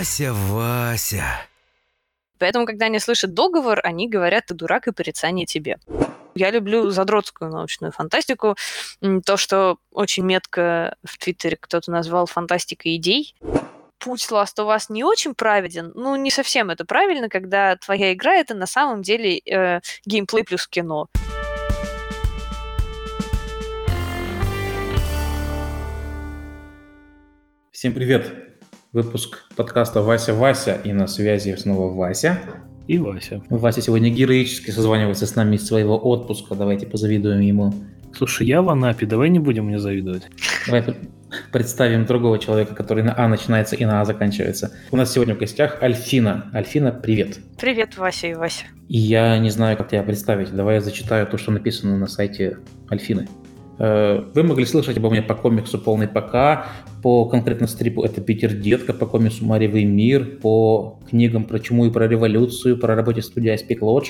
Вася, Вася. Поэтому, когда они слышат договор, они говорят, ты дурак и порицание тебе. Я люблю задротскую научную фантастику. То, что очень метко в Твиттере кто-то назвал фантастикой идей. Путь Last of Us не очень праведен. Ну, не совсем это правильно, когда твоя игра — это на самом деле э, геймплей плюс кино. Всем привет! Выпуск подкаста «Вася Вася» и на связи снова Вася. И Вася. Вася сегодня героически созванивается с нами из своего отпуска. Давайте позавидуем ему. Слушай, я в Анапе, давай не будем мне завидовать. Давай представим другого человека, который на А начинается и на А заканчивается. У нас сегодня в гостях Альфина. Альфина, привет. Привет, Вася и Вася. И я не знаю, как тебя представить. Давай я зачитаю то, что написано на сайте Альфины. Э, вы могли слышать обо мне по комиксу «Полный ПК», по конкретно стрипу это «Питер Детка», по комиксу «Маревый мир», по книгам про чуму и про революцию, про работе студии Aspic Lodge,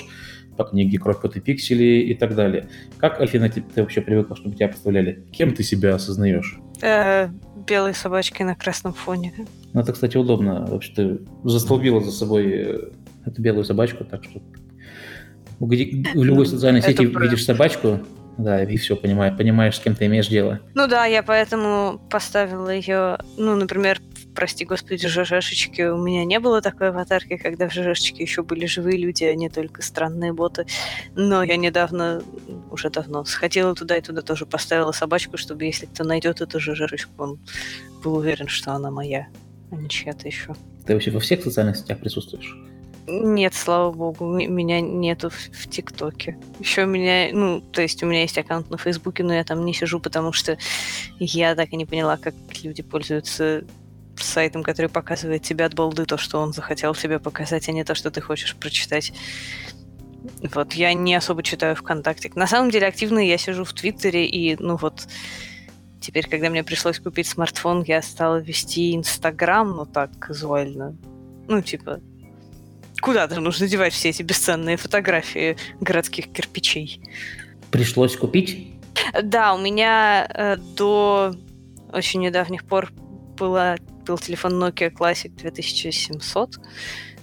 по книге «Кровь, пот и пиксели» и так далее. Как, Альфина, ты, ты вообще привыкла, чтобы тебя представляли? Кем ты себя осознаешь? Э, белой собачкой на красном фоне. Ну, это, кстати, удобно. Вообще ты застолбила за собой э, эту белую собачку, так что в любой социальной сети видишь собачку, да, и все, понимаешь, понимаешь, с кем ты имеешь дело. Ну да, я поэтому поставила ее, ну, например, прости господи, ЖЖшечки, у меня не было такой аватарки, когда в ЖЖшечке еще были живые люди, а не только странные боты. Но я недавно, уже давно, сходила туда и туда тоже поставила собачку, чтобы если кто найдет эту ЖЖшечку, он был уверен, что она моя, а не чья-то еще. Ты вообще во всех социальных сетях присутствуешь? Нет, слава богу, меня нету в ТикТоке. Еще у меня, ну, то есть у меня есть аккаунт на Фейсбуке, но я там не сижу, потому что я так и не поняла, как люди пользуются сайтом, который показывает тебе от балды то, что он захотел тебе показать, а не то, что ты хочешь прочитать. Вот, я не особо читаю ВКонтакте. На самом деле, активно я сижу в Твиттере, и, ну вот, теперь, когда мне пришлось купить смартфон, я стала вести Инстаграм, ну так, казуально. Ну, типа, куда же нужно девать все эти бесценные фотографии городских кирпичей? Пришлось купить? Да, у меня э, до очень недавних пор была, был телефон Nokia Classic 2700.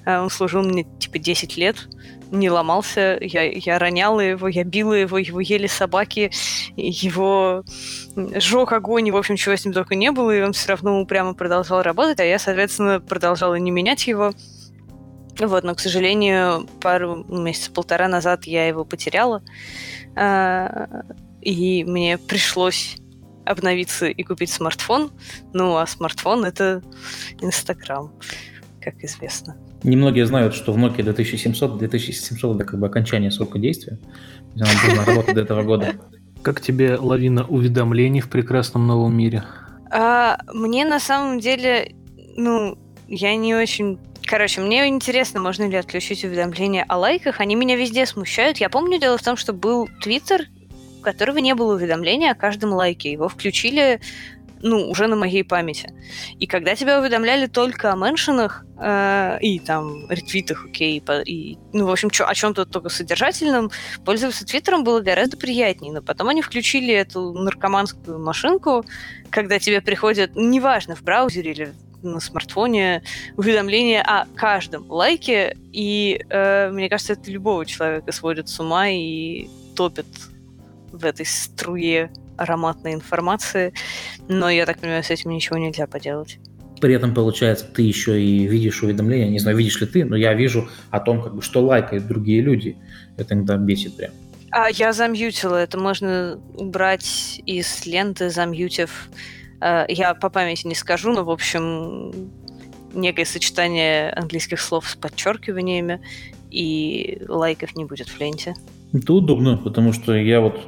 Э, он служил мне типа 10 лет, не ломался, я, я роняла его, я била его, его ели собаки, его сжег огонь, и, в общем, чего с ним только не было, и он все равно упрямо продолжал работать, а я, соответственно, продолжала не менять его, вот, но, к сожалению, пару месяцев, полтора назад я его потеряла, а, и мне пришлось обновиться и купить смартфон. Ну, а смартфон — это Инстаграм, как известно. Немногие знают, что в Nokia 2700, 2700 это как бы окончание срока действия. Она должна работать до этого года. Как тебе лавина уведомлений в прекрасном новом мире? А, мне на самом деле, ну, я не очень Короче, мне интересно, можно ли отключить уведомления о лайках. Они меня везде смущают. Я помню, дело в том, что был Твиттер, у которого не было уведомления о каждом лайке. Его включили ну, уже на моей памяти. И когда тебя уведомляли только о меншинах э, и там ретвитах, окей, и, ну, в общем, чё, о чем-то только содержательном, пользоваться Твиттером было гораздо приятнее. Но потом они включили эту наркоманскую машинку, когда тебе приходят, неважно, в браузере или на смартфоне уведомления о каждом лайке, и э, мне кажется, это любого человека сводит с ума и топит в этой струе ароматной информации, но я так понимаю, с этим ничего нельзя поделать. При этом, получается, ты еще и видишь уведомления, не знаю, видишь ли ты, но я вижу о том, как бы, что лайкают другие люди. Это иногда бесит прям. А я замьютила, это можно убрать из ленты, замьютив я по памяти не скажу, но, в общем, некое сочетание английских слов с подчеркиваниями, и лайков не будет в ленте. Это удобно, потому что я вот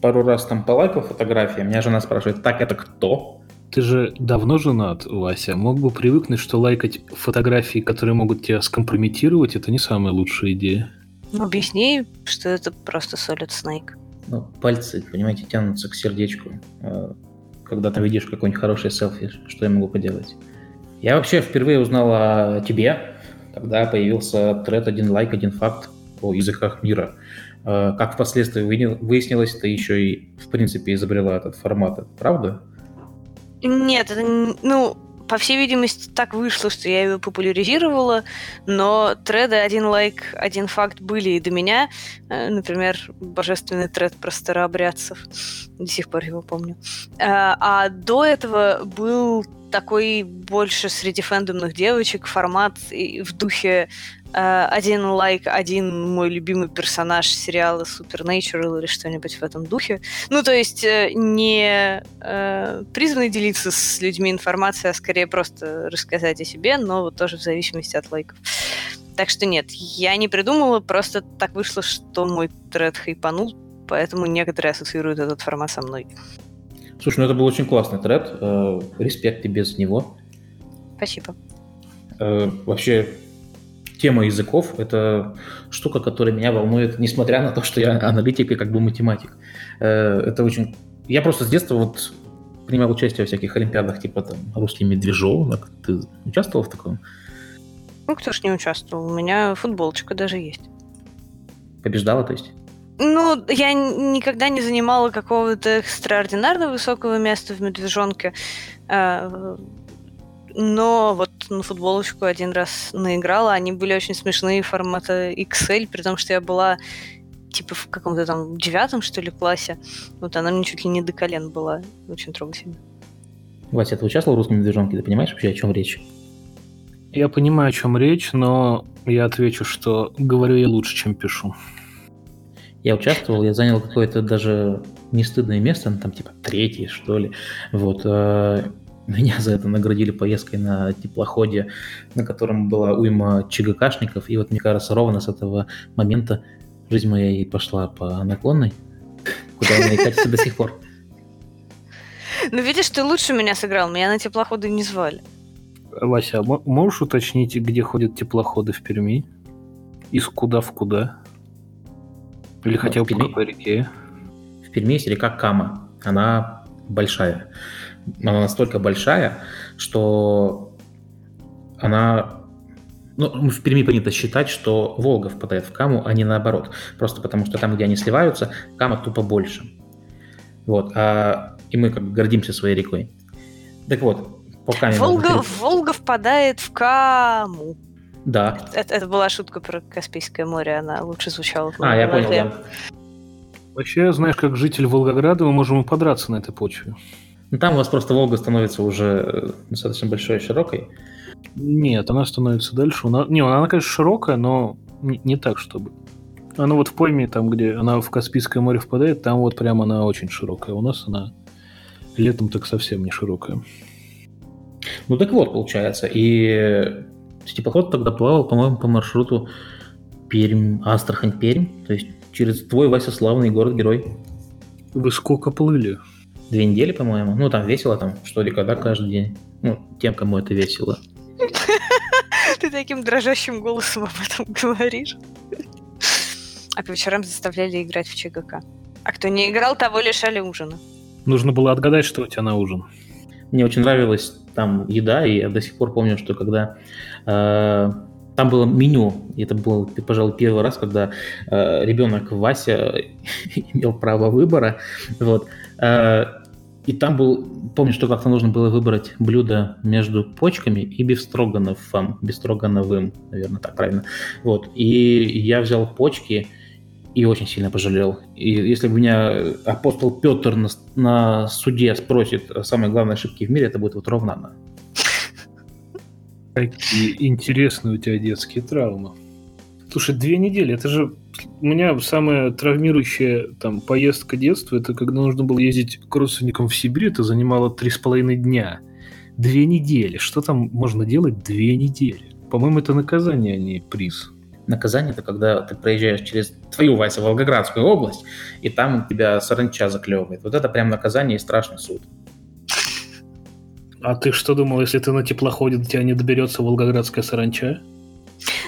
пару раз там полайкал фотографии, меня жена спрашивает, так это кто? Ты же давно женат, Вася. Мог бы привыкнуть, что лайкать фотографии, которые могут тебя скомпрометировать, это не самая лучшая идея. Ну, объясни, что это просто Solid Snake. Ну, пальцы, понимаете, тянутся к сердечку. Когда ты видишь какой-нибудь хороший селфи, что я могу поделать. Я вообще впервые узнал о тебе, когда появился тред «Один лайк, один факт» о языках мира. Э, как впоследствии выяснилось, ты еще и, в принципе, изобрела этот формат. Это правда? Нет, ну, по всей видимости, так вышло, что я его популяризировала, но треды «один лайк, один факт» были и до меня. Э, например, божественный тред про старообрядцев. До сих пор его помню. А, а до этого был такой больше среди фэндомных девочек формат в духе э, один лайк, один мой любимый персонаж сериала Supernatural или что-нибудь в этом духе. Ну, то есть э, не э, призванный делиться с людьми информацией, а скорее просто рассказать о себе, но вот тоже в зависимости от лайков. Так что нет, я не придумала, просто так вышло, что мой тред хайпанул, поэтому некоторые ассоциируют этот формат со мной. Слушай, ну это был очень классный тред. Э, респект тебе за него. Спасибо. Э, вообще, тема языков — это штука, которая меня волнует, несмотря на то, что я аналитик и как бы математик. Э, это очень... Я просто с детства вот принимал участие во всяких олимпиадах, типа там русский медвежонок. Ты участвовал в таком? Ну, кто ж не участвовал? У меня футболочка даже есть. Побеждала, то есть? Ну, я никогда не занимала какого-то экстраординарно высокого места в медвежонке. Но вот на футболочку один раз наиграла. Они были очень смешные формата XL, при том, что я была типа в каком-то там девятом, что ли, классе. Вот она мне чуть ли не до колен была. Очень трогательно. Вася, ты участвовал в русском медвежонке? Ты понимаешь вообще, о чем речь? Я понимаю, о чем речь, но я отвечу, что говорю я лучше, чем пишу. Я участвовал, я занял какое-то даже не стыдное место, ну, там типа третье, что ли. Вот. Меня за это наградили поездкой на теплоходе, на котором была уйма ЧГКшников. И вот мне кажется, ровно с этого момента жизнь моя и пошла по наклонной, куда она и катится до сих пор. Ну, видишь, ты лучше меня сыграл, меня на теплоходы не звали. Вася, а можешь уточнить, где ходят теплоходы в Перми? Из куда в куда? Или ну, хотя бы по какой реке? В Перми есть река Кама. Она большая. Она настолько большая, что она... Ну, в Перми принято считать, что Волга впадает в Каму, а не наоборот. Просто потому, что там, где они сливаются, Кама тупо больше. Вот. А, и мы как бы гордимся своей рекой. Так вот, по Каме... Волга, Волга впадает в Каму. Да. Это, это была шутка про Каспийское море, она лучше звучала. А, я понял, да. Вообще, знаешь, как житель Волгограда, мы можем и подраться на этой почве. Ну, там у вас просто Волга становится уже э, достаточно большой и широкой. Нет, она становится дальше. Она... Не, она, конечно, широкая, но не, не так, чтобы. Она вот в пойме, там, где она в Каспийское море впадает, там вот прямо она очень широкая. У нас она летом так совсем не широкая. Ну так вот, получается. И Теплоход тогда плавал, по-моему, по маршруту Пермь, Астрахань-Пермь, то есть через твой, Вася, славный город-герой. Вы сколько плыли? Две недели, по-моему. Ну, там весело, там, что ли, когда каждый день. Ну, тем, кому это весело. Ты таким дрожащим голосом об этом говоришь. А по вечерам заставляли играть в ЧГК. А кто не играл, того лишали ужина. Нужно было отгадать, что у тебя на ужин. Мне очень нравилось там еда, и я до сих пор помню, что когда э, там было меню, и это был, пожалуй, первый раз, когда э, ребенок Вася имел право выбора, вот, э, и там был, помню, что как-то нужно было выбрать блюдо между почками и бифстрогановым, бифстрогановым, наверное, так правильно, вот, и я взял почки, и очень сильно пожалел. И если бы меня апостол Петр на, на суде спросит о самой главной ошибке в мире, это будет вот ровно она. Какие интересные у тебя детские травмы. Слушай, две недели, это же у меня самая травмирующая там поездка детства, это когда нужно было ездить к родственникам в Сибирь, это занимало три с половиной дня. Две недели. Что там можно делать две недели? По-моему, это наказание, а не приз. Наказание – это когда ты проезжаешь через твою, Вася, Волгоградскую область, и там тебя саранча заклевывает. Вот это прям наказание и страшный суд. А ты что думал, если ты на теплоходе, до тебя не доберется волгоградская саранча?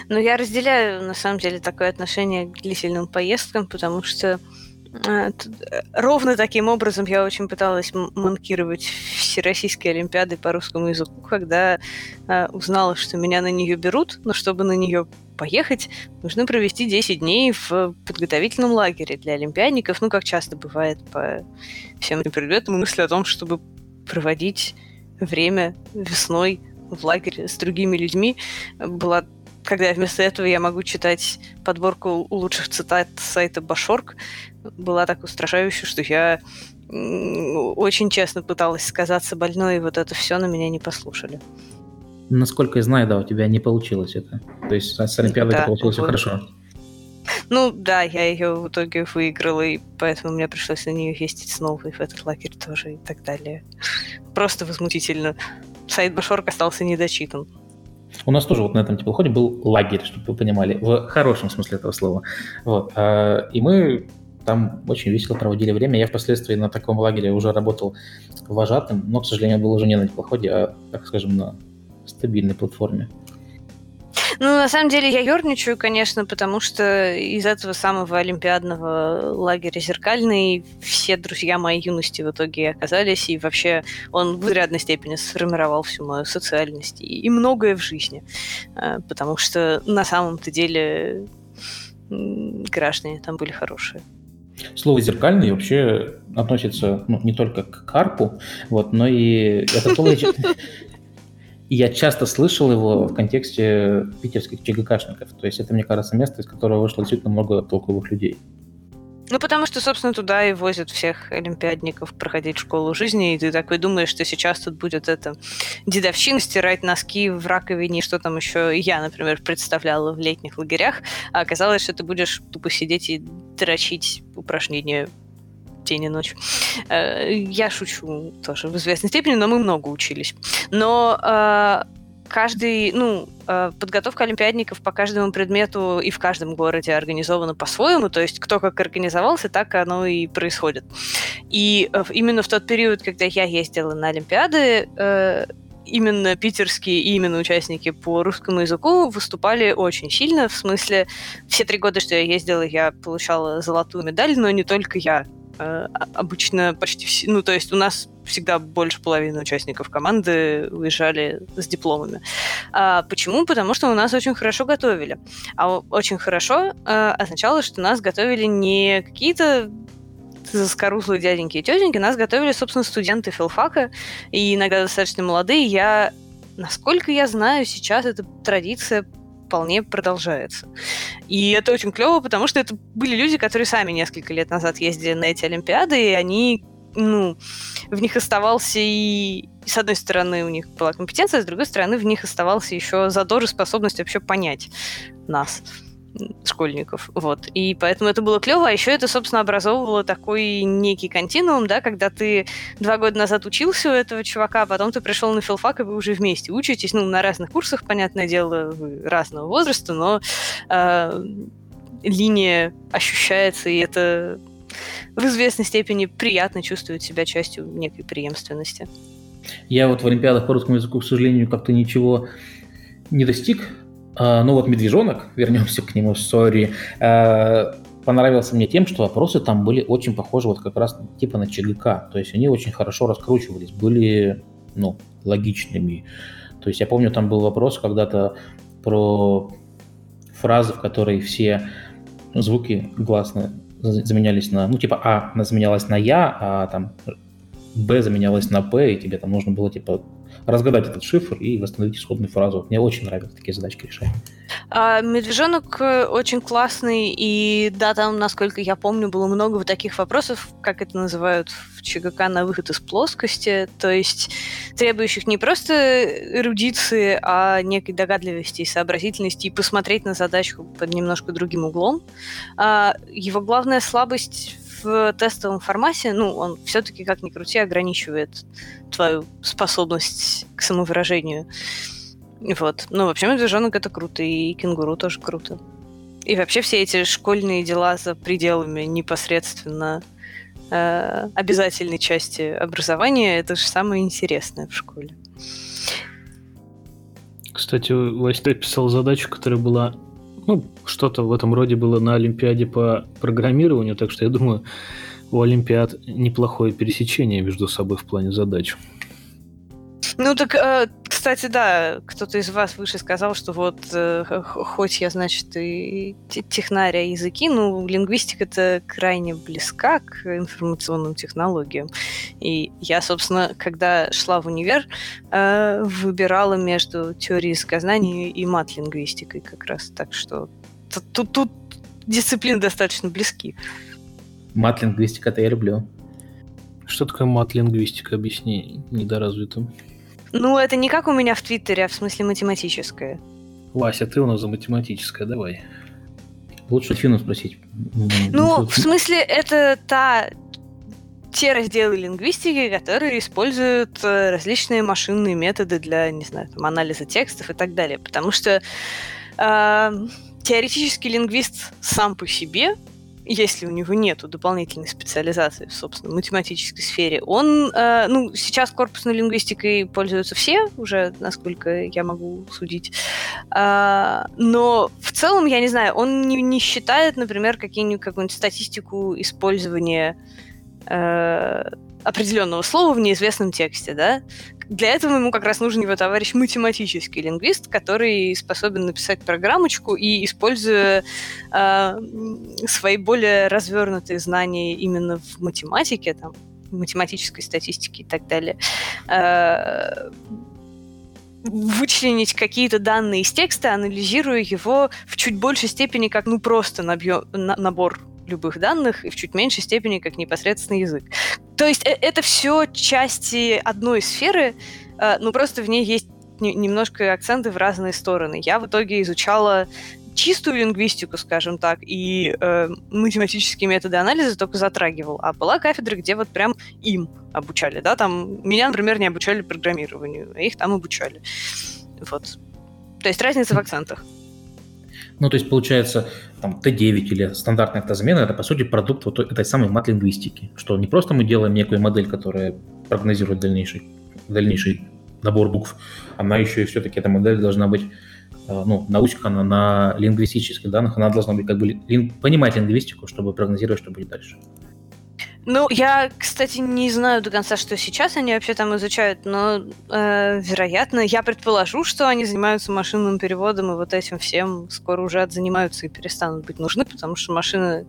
Ну, я разделяю, на самом деле, такое отношение к длительным поездкам, потому что э, ровно таким образом я очень пыталась манкировать всероссийские олимпиады по русскому языку, когда э, узнала, что меня на нее берут, но чтобы на нее поехать, нужно провести 10 дней в подготовительном лагере для олимпиадников, ну, как часто бывает по всем предметам, мысли о том, чтобы проводить время весной в лагере с другими людьми была когда вместо этого я могу читать подборку лучших цитат сайта Башорг, была так устрашающая, что я очень честно пыталась сказаться больной, и вот это все на меня не послушали. Насколько я знаю, да, у тебя не получилось это. То есть с Олимпиадой да, это получилось вот. хорошо. Ну да, я ее в итоге выиграла, и поэтому мне пришлось на нее ездить снова, и в этот лагерь тоже, и так далее. Просто возмутительно. Сайт Башорг остался недочитан. У нас тоже вот на этом теплоходе был лагерь, чтобы вы понимали, в хорошем смысле этого слова. Вот. А, и мы там очень весело проводили время. Я впоследствии на таком лагере уже работал вожатым, но, к сожалению, был уже не на теплоходе, а, так скажем, на стабильной платформе. Ну, на самом деле, я ерничаю, конечно, потому что из этого самого олимпиадного лагеря «Зеркальный» все друзья моей юности в итоге оказались, и вообще он в изрядной степени сформировал всю мою социальность и, и многое в жизни. А, потому что на самом-то деле граждане там были хорошие. Слово «зеркальный» вообще относится ну, не только к карпу, вот, но и это слово и я часто слышал его в контексте питерских ЧГКшников. То есть это, мне кажется, место, из которого вышло действительно много толковых людей. Ну, потому что, собственно, туда и возят всех олимпиадников проходить школу жизни, и ты такой думаешь, что сейчас тут будет это дедовщина, стирать носки в раковине, что там еще я, например, представляла в летних лагерях, а оказалось, что ты будешь тупо сидеть и дрочить упражнения день и ночь. Э, я шучу тоже в известной степени, но мы много учились. Но э, каждый, ну, э, подготовка олимпиадников по каждому предмету и в каждом городе организована по-своему, то есть кто как организовался, так оно и происходит. И именно в тот период, когда я ездила на олимпиады, именно питерские и именно участники по русскому языку выступали очень сильно. В смысле, все три года, что я ездила, я получала золотую медаль, но не только я. Э, обычно почти все, ну, то есть у нас всегда больше половины участников команды уезжали с дипломами. А почему? Потому что у нас очень хорошо готовили. А очень хорошо а, означало, что нас готовили не какие-то заскорузлые дяденьки и тетеньки, нас готовили, собственно, студенты филфака, и иногда достаточно молодые. Я, насколько я знаю, сейчас эта традиция вполне продолжается. И это очень клево, потому что это были люди, которые сами несколько лет назад ездили на эти Олимпиады, и они ну, в них оставался и, с одной стороны, у них была компетенция, с другой стороны, в них оставался еще задор и способность вообще понять нас школьников, вот. И поэтому это было клево, а еще это, собственно, образовывало такой некий континуум, да, когда ты два года назад учился у этого чувака, а потом ты пришел на филфак, и вы уже вместе учитесь, ну, на разных курсах, понятное дело, вы разного возраста, но э, линия ощущается, и это в известной степени приятно чувствовать себя частью некой преемственности. Я вот в Олимпиадах по русскому языку, к сожалению, как-то ничего не достиг, ну вот «Медвежонок», вернемся к нему, сори, а, понравился мне тем, что вопросы там были очень похожи вот как раз типа на ЧГК. То есть они очень хорошо раскручивались, были, ну, логичными. То есть я помню, там был вопрос когда-то про фразы, в которой все звуки гласные заменялись на, ну, типа А заменялась на Я, а там Б заменялась на П, и тебе там нужно было, типа, разгадать этот шифр и восстановить исходную фразу. Мне очень нравятся такие задачки решать. А, медвежонок э, очень классный, и да, там, насколько я помню, было много вот таких вопросов, как это называют в ЧГК, на выход из плоскости, то есть требующих не просто эрудиции, а некой догадливости и сообразительности, и посмотреть на задачку под немножко другим углом. А, его главная слабость в тестовом формате, ну, он все-таки, как ни крути, ограничивает твою способность к самовыражению. Вот. Ну, вообще, медвежонок это круто, и кенгуру тоже круто. И вообще все эти школьные дела за пределами непосредственно э, обязательной части образования, это же самое интересное в школе. Кстати, Вася писал задачу, которая была ну, что-то в этом роде было на Олимпиаде по программированию, так что я думаю, у Олимпиад неплохое пересечение между собой в плане задач. Ну так, э, кстати, да, кто-то из вас выше сказал, что вот э, хоть я, значит, и технаря языки, ну, лингвистика это крайне близка к информационным технологиям. И я, собственно, когда шла в универ, э, выбирала между теорией языкознания и мат-лингвистикой как раз. Так что тут, тут дисциплины достаточно близки. Мат-лингвистика-то я люблю. Что такое мат-лингвистика? Объясни недоразвитым. Ну, это не как у меня в Твиттере, а в смысле математическое. Вася, ты у нас за математическое, давай. Лучше Фину спросить. Ну, в смысле, это та те разделы лингвистики, которые используют э, различные машинные методы для, не знаю, там, анализа текстов и так далее. Потому что э, теоретический лингвист сам по себе если у него нет дополнительной специализации в, собственно, математической сфере, он, э, ну, сейчас корпусной лингвистикой пользуются все, уже, насколько я могу судить, э, но в целом, я не знаю, он не, не считает, например, какие-нибудь, какую-нибудь статистику использования э, определенного слова в неизвестном тексте, да, для этого ему как раз нужен его товарищ математический лингвист, который способен написать программочку и, используя э, свои более развернутые знания именно в математике, там, математической статистике и так далее, э, вычленить какие-то данные из текста, анализируя его в чуть большей степени как ну просто набьё, на, набор любых данных и в чуть меньшей степени как непосредственный язык. То есть э, это все части одной сферы, но просто в ней есть немножко акценты в разные стороны. Я в итоге изучала чистую лингвистику, скажем так, и э, математические методы анализа только затрагивал. А была кафедра, где вот прям им обучали, да, там меня, например, не обучали программированию, а их там обучали. Вот. То есть разница в акцентах. Ну, то есть, получается, там, Т9 или стандартная автозамена – это, по сути, продукт вот этой самой мат-лингвистики, что не просто мы делаем некую модель, которая прогнозирует дальнейший, дальнейший набор букв, она еще и все-таки, эта модель должна быть э, ну, научкана на лингвистических данных, она должна быть как бы лин, понимать лингвистику, чтобы прогнозировать, что будет дальше. Ну, я, кстати, не знаю до конца, что сейчас они вообще там изучают, но, э, вероятно, я предположу, что они занимаются машинным переводом, и вот этим всем скоро уже занимаются и перестанут быть нужны, потому что машины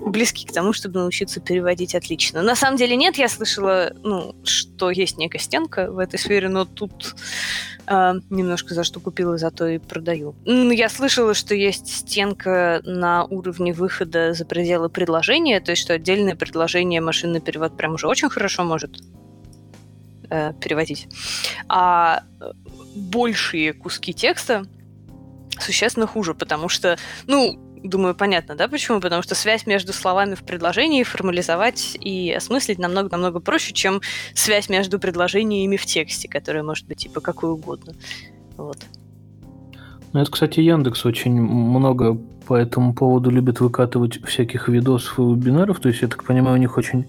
близки к тому, чтобы научиться переводить отлично. На самом деле нет, я слышала, ну, что есть некая стенка в этой сфере, но тут э, немножко за что купила, зато и продаю. Я слышала, что есть стенка на уровне выхода за пределы предложения, то есть что отдельное предложение машинный перевод прям уже очень хорошо может э, переводить. А э, большие куски текста существенно хуже, потому что, ну, Думаю, понятно, да, почему? Потому что связь между словами в предложении формализовать и осмыслить намного-намного проще, чем связь между предложениями в тексте, которая может быть типа какой угодно. Вот. Ну, это, кстати, Яндекс очень много по этому поводу любит выкатывать всяких видосов и вебинаров. То есть, я так понимаю, у них очень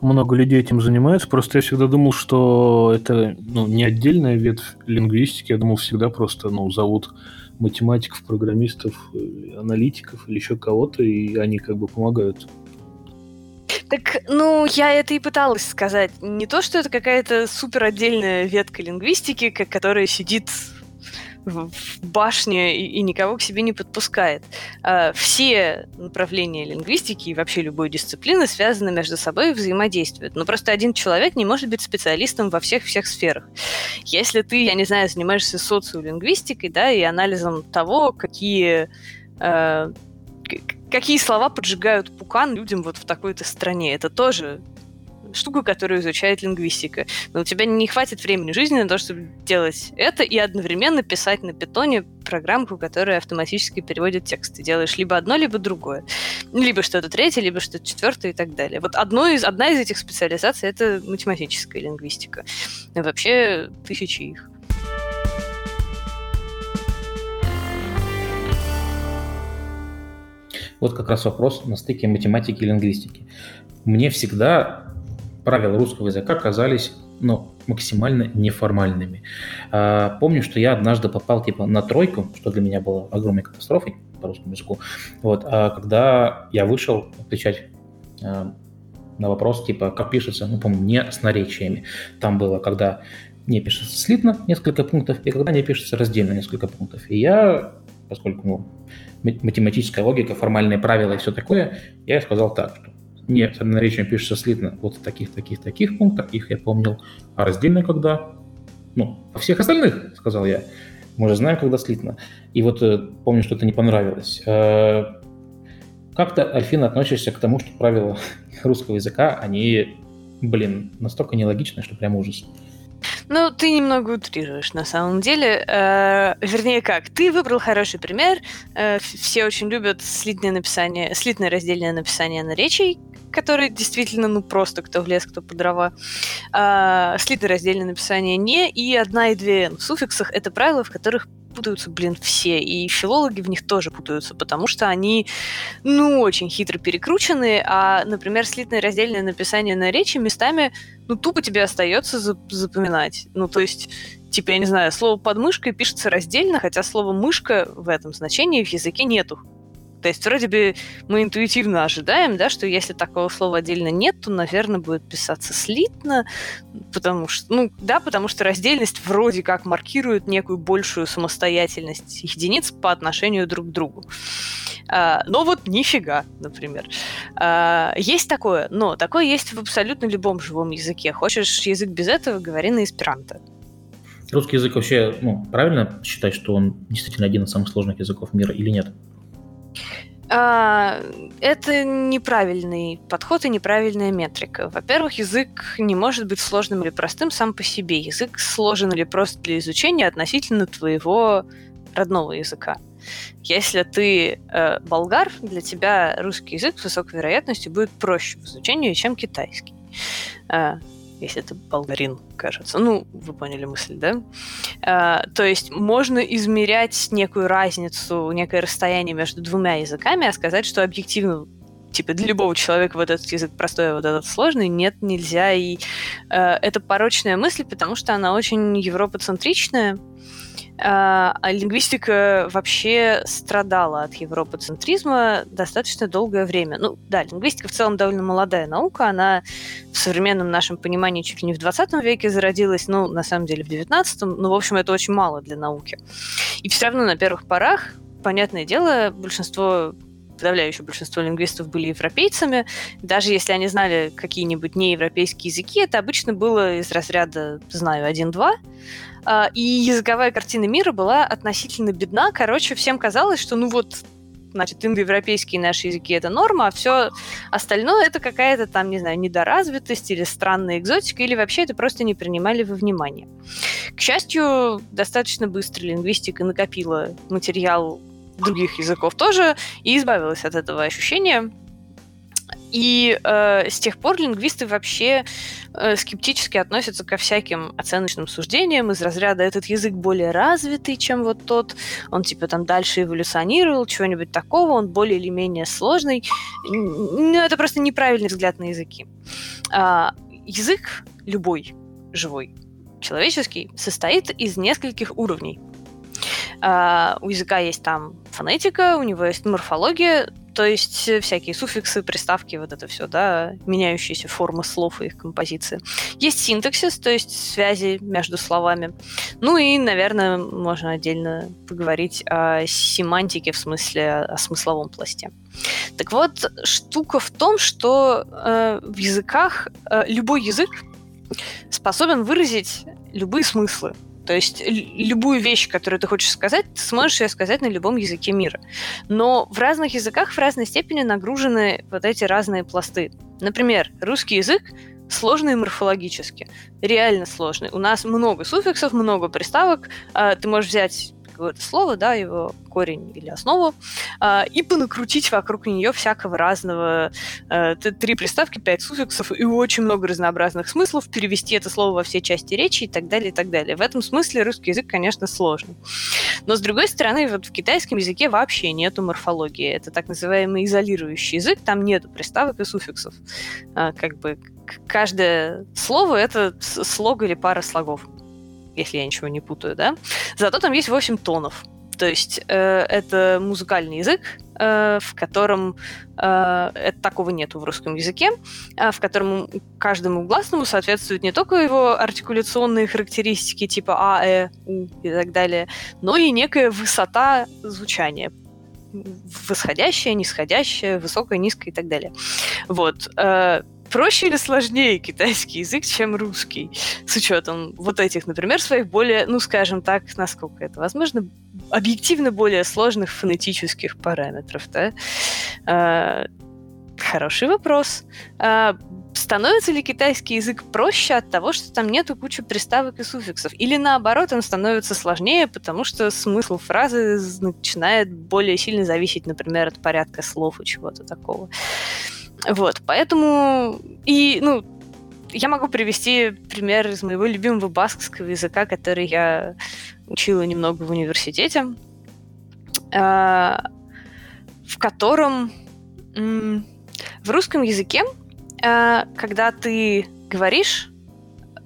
много людей этим занимается. Просто я всегда думал, что это ну, не отдельная ветвь лингвистики. Я думал, всегда просто ну, зовут математиков, программистов, э, аналитиков или еще кого-то, и они как бы помогают. Так, ну, я это и пыталась сказать. Не то, что это какая-то супер отдельная ветка лингвистики, которая сидит в башне и, и никого к себе не подпускает. А, все направления лингвистики и вообще любой дисциплины связаны между собой и взаимодействуют. Но просто один человек не может быть специалистом во всех-всех сферах. Если ты, я не знаю, занимаешься социолингвистикой, да, и анализом того, какие э, какие слова поджигают пукан людям вот в такой-то стране. Это тоже штука, которую изучает лингвистика. Но у тебя не хватит времени жизни на то, чтобы делать это и одновременно писать на питоне программку, которая автоматически переводит текст. Ты делаешь либо одно, либо другое. Либо что-то третье, либо что-то четвертое и так далее. Вот одно из, одна из этих специализаций — это математическая лингвистика. И вообще тысячи их. Вот как раз вопрос на стыке математики и лингвистики. Мне всегда правила русского языка казались ну, максимально неформальными. А, помню, что я однажды попал типа на тройку, что для меня было огромной катастрофой по русскому языку. Вот, а когда я вышел отвечать а, на вопрос, типа, как пишется, ну, помню, не с наречиями. Там было, когда не пишется слитно несколько пунктов, и когда не пишется раздельно несколько пунктов. И я, поскольку ну, математическая логика, формальные правила и все такое, я сказал так, что нет, наречие пишется слитно вот таких, таких, таких пунктах, их я помнил, а раздельно когда? Ну, во всех остальных, сказал я. Мы же знаем, когда слитно. И вот э, помню, что это не понравилось. Э, как-то, Альфина, относишься к тому, что правила русского языка, они, блин, настолько нелогичны, что прям ужас. Ну, ты немного утрируешь на самом деле. Э, вернее, как? Ты выбрал хороший пример. Э, все очень любят слитное написание, слитное раздельное написание наречий, которые действительно, ну, просто кто в лес, кто по дрова. Э, слитное раздельное написание не, и одна и две в суффиксах — это правила, в которых путаются, блин, все. И филологи в них тоже путаются, потому что они, ну, очень хитро перекручены, а, например, слитное раздельное написание на речи местами, ну, тупо тебе остается запоминать. Ну, то есть типа, я не знаю, слово подмышка пишется раздельно, хотя слово мышка в этом значении в языке нету. То есть вроде бы мы интуитивно ожидаем, да, что если такого слова отдельно нет, то, наверное, будет писаться слитно, потому что, ну, да, потому что раздельность вроде как маркирует некую большую самостоятельность единиц по отношению друг к другу. А, но вот нифига, например. А, есть такое, но такое есть в абсолютно любом живом языке. Хочешь язык без этого, говори на эсперанто. Русский язык вообще, ну, правильно считать, что он действительно один из самых сложных языков мира или нет? А, это неправильный подход и неправильная метрика. Во-первых, язык не может быть сложным или простым сам по себе. Язык сложен или прост для изучения относительно твоего родного языка. Если ты э, болгар, для тебя русский язык с высокой вероятностью будет проще в изучении, чем китайский. Э, если это болгарин, кажется. Ну, вы поняли мысль, да? А, то есть можно измерять некую разницу, некое расстояние между двумя языками, а сказать, что объективно типа для любого человека вот этот язык простой, а вот этот сложный, нет, нельзя. И э, это порочная мысль, потому что она очень европоцентричная, а, а лингвистика вообще страдала от европоцентризма достаточно долгое время. Ну да, лингвистика в целом довольно молодая наука, она в современном нашем понимании чуть ли не в 20 веке зародилась, ну, на самом деле в 19, ну, в общем, это очень мало для науки. И все равно на первых порах, понятное дело, большинство подавляющее большинство лингвистов были европейцами. Даже если они знали какие-нибудь неевропейские языки, это обычно было из разряда «знаю один-два». А, и языковая картина мира была относительно бедна. Короче, всем казалось, что ну вот значит, индоевропейские наши языки это норма, а все остальное это какая-то там, не знаю, недоразвитость или странная экзотика, или вообще это просто не принимали во внимание. К счастью, достаточно быстро лингвистика накопила материал других языков тоже и избавилась от этого ощущения. И э, с тех пор лингвисты вообще э, скептически относятся ко всяким оценочным суждениям из разряда этот язык более развитый, чем вот тот, он типа там дальше эволюционировал, чего-нибудь такого, он более или менее сложный. Ну, это просто неправильный взгляд на языки. А, язык любой живой, человеческий, состоит из нескольких уровней. А, у языка есть там фонетика, у него есть морфология, то есть всякие суффиксы, приставки, вот это все, да, меняющиеся формы слов и их композиции. Есть синтаксис, то есть связи между словами. Ну и, наверное, можно отдельно поговорить о семантике, в смысле о смысловом пласте. Так вот, штука в том, что э, в языках э, любой язык способен выразить любые смыслы. То есть любую вещь, которую ты хочешь сказать, ты сможешь ее сказать на любом языке мира. Но в разных языках в разной степени нагружены вот эти разные пласты. Например, русский язык сложный морфологически, реально сложный. У нас много суффиксов, много приставок. А, ты можешь взять какое-то слово, да, его корень или основу, э, и понакрутить вокруг нее всякого разного. Э, три приставки, пять суффиксов и очень много разнообразных смыслов, перевести это слово во все части речи и так далее, и так далее. В этом смысле русский язык, конечно, сложный. Но, с другой стороны, вот в китайском языке вообще нету морфологии. Это так называемый изолирующий язык, там нету приставок и суффиксов. Э, как бы каждое слово — это слог или пара слогов если я ничего не путаю, да. Зато там есть 8 тонов. То есть э, это музыкальный язык, э, в котором э, это, такого нету в русском языке, э, в котором каждому гласному соответствуют не только его артикуляционные характеристики типа А, Э, У и так далее, но и некая высота звучания восходящее, нисходящее, высокое, низкое и так далее. Вот. Э, проще или сложнее китайский язык, чем русский, с учетом вот этих, например, своих более, ну, скажем так, насколько это возможно, объективно более сложных фонетических параметров, да? А, хороший вопрос. А, становится ли китайский язык проще от того, что там нету кучи приставок и суффиксов? Или наоборот, он становится сложнее, потому что смысл фразы начинает более сильно зависеть, например, от порядка слов и чего-то такого? Вот, поэтому... И, ну, я могу привести пример из моего любимого баскского языка, который я учила немного в университете, а, в котором в русском языке, а, когда ты говоришь,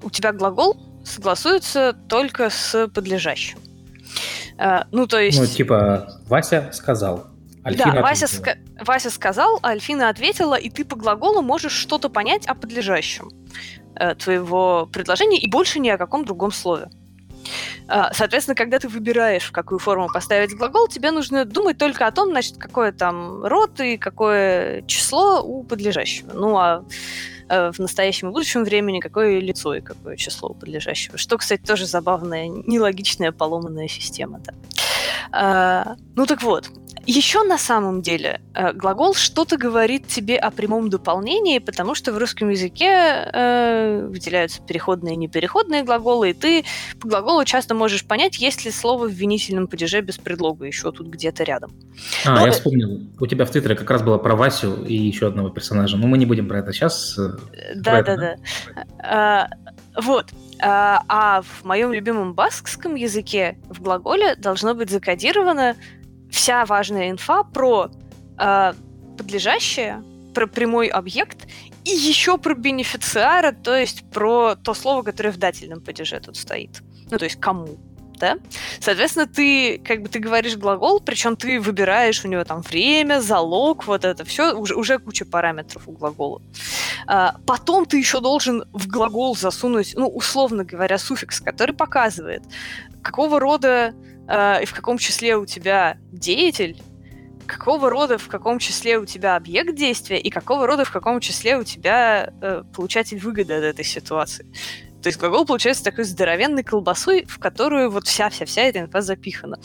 у тебя глагол согласуется только с подлежащим. А, ну, то есть... Ну, типа, Вася сказал. Альфина да, Вася, ска- Вася сказал, а Альфина ответила, и ты по глаголу можешь что-то понять о подлежащем э, твоего предложения и больше ни о каком другом слове. Э, соответственно, когда ты выбираешь, в какую форму поставить глагол, тебе нужно думать только о том, значит, какое там род и какое число у подлежащего. Ну, а э, в настоящем и будущем времени какое лицо и какое число у подлежащего. Что, кстати, тоже забавная, нелогичная, поломанная система. Да. А, ну так вот, еще на самом деле э, глагол что-то говорит тебе о прямом дополнении, потому что в русском языке э, выделяются переходные и непереходные глаголы, и ты по глаголу часто можешь понять, есть ли слово в винительном падеже без предлога еще тут где-то рядом. А, Но... я вспомнил. У тебя в Твиттере как раз было про Васю и еще одного персонажа. Но мы не будем про это сейчас. Да-да-да. А, вот. А, а в моем любимом баскском языке в глаголе должно быть закодировано вся важная инфа про э, подлежащее, про прямой объект и еще про бенефициара, то есть про то слово, которое в дательном падеже тут стоит. Ну, то есть кому. Да? Соответственно, ты как бы ты говоришь глагол, причем ты выбираешь у него там время, залог, вот это все, уже, уже куча параметров у глагола. А, потом ты еще должен в глагол засунуть, ну, условно говоря, суффикс, который показывает, какого рода э, и в каком числе у тебя деятель, какого рода в каком числе у тебя объект действия и какого рода в каком числе у тебя э, получатель выгоды от этой ситуации. То есть глагол получается такой здоровенной колбасой, в которую вот вся-вся-вся эта инфа запихана.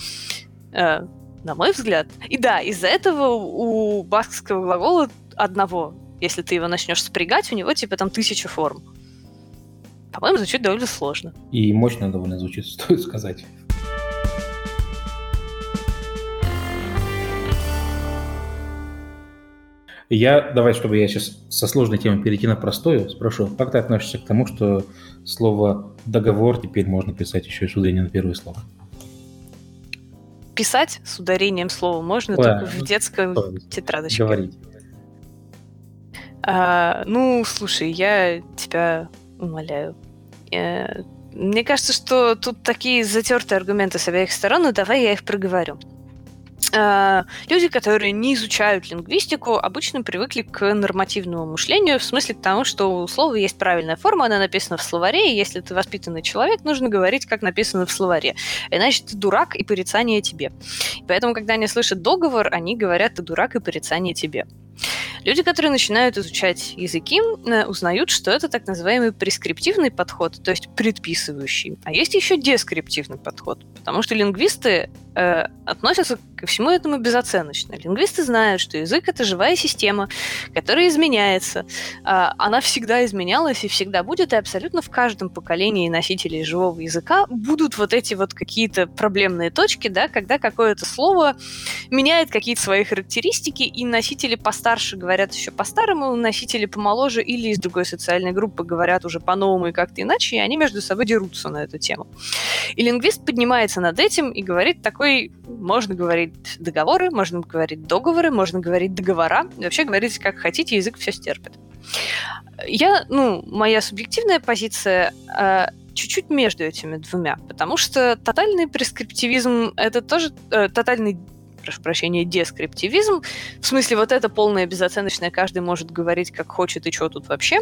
Э, на мой взгляд. И да, из-за этого у баскского глагола одного, если ты его начнешь спрягать, у него типа там тысяча форм. По-моему, звучит довольно сложно. И мощно довольно звучит, стоит сказать. Я, давай, чтобы я сейчас со сложной темы перейти на простую, спрошу, как ты относишься к тому, что слово «договор» теперь можно писать еще и с ударением на первое слово? Писать с ударением слова можно да, только в детской тетрадочке. Говорить. А, ну, слушай, я тебя умоляю. Э, мне кажется, что тут такие затертые аргументы с обеих сторон, но давай я их проговорю. Э, люди, которые не изучают лингвистику, обычно привыкли к нормативному мышлению, в смысле тому, что у слова есть правильная форма, она написана в словаре, и если ты воспитанный человек, нужно говорить, как написано в словаре. Иначе ты дурак и порицание тебе. Поэтому, когда они слышат договор, они говорят, ты дурак и порицание тебе. Люди, которые начинают изучать языки, э, узнают, что это так называемый прескриптивный подход, то есть предписывающий. А есть еще дескриптивный подход, потому что лингвисты э, относятся ко всему этому безоценочно. Лингвисты знают, что язык это живая система, которая изменяется. Э, она всегда изменялась и всегда будет, и абсолютно в каждом поколении носителей живого языка будут вот эти вот какие-то проблемные точки, да, когда какое-то слово меняет какие-то свои характеристики, и носители постарше говорят еще по-старому, носители помоложе или из другой социальной группы говорят уже по-новому и как-то иначе, и они между собой дерутся на эту тему. И лингвист поднимается над этим и говорит такой, можно говорить договоры, можно говорить договоры, можно говорить договора, вообще говорить как хотите, язык все стерпит. Я, ну, моя субъективная позиция э, чуть-чуть между этими двумя, потому что тотальный прескриптивизм это тоже э, тотальный прошу прощения, дескриптивизм, в смысле вот это полное безоценочное, каждый может говорить как хочет и что тут вообще,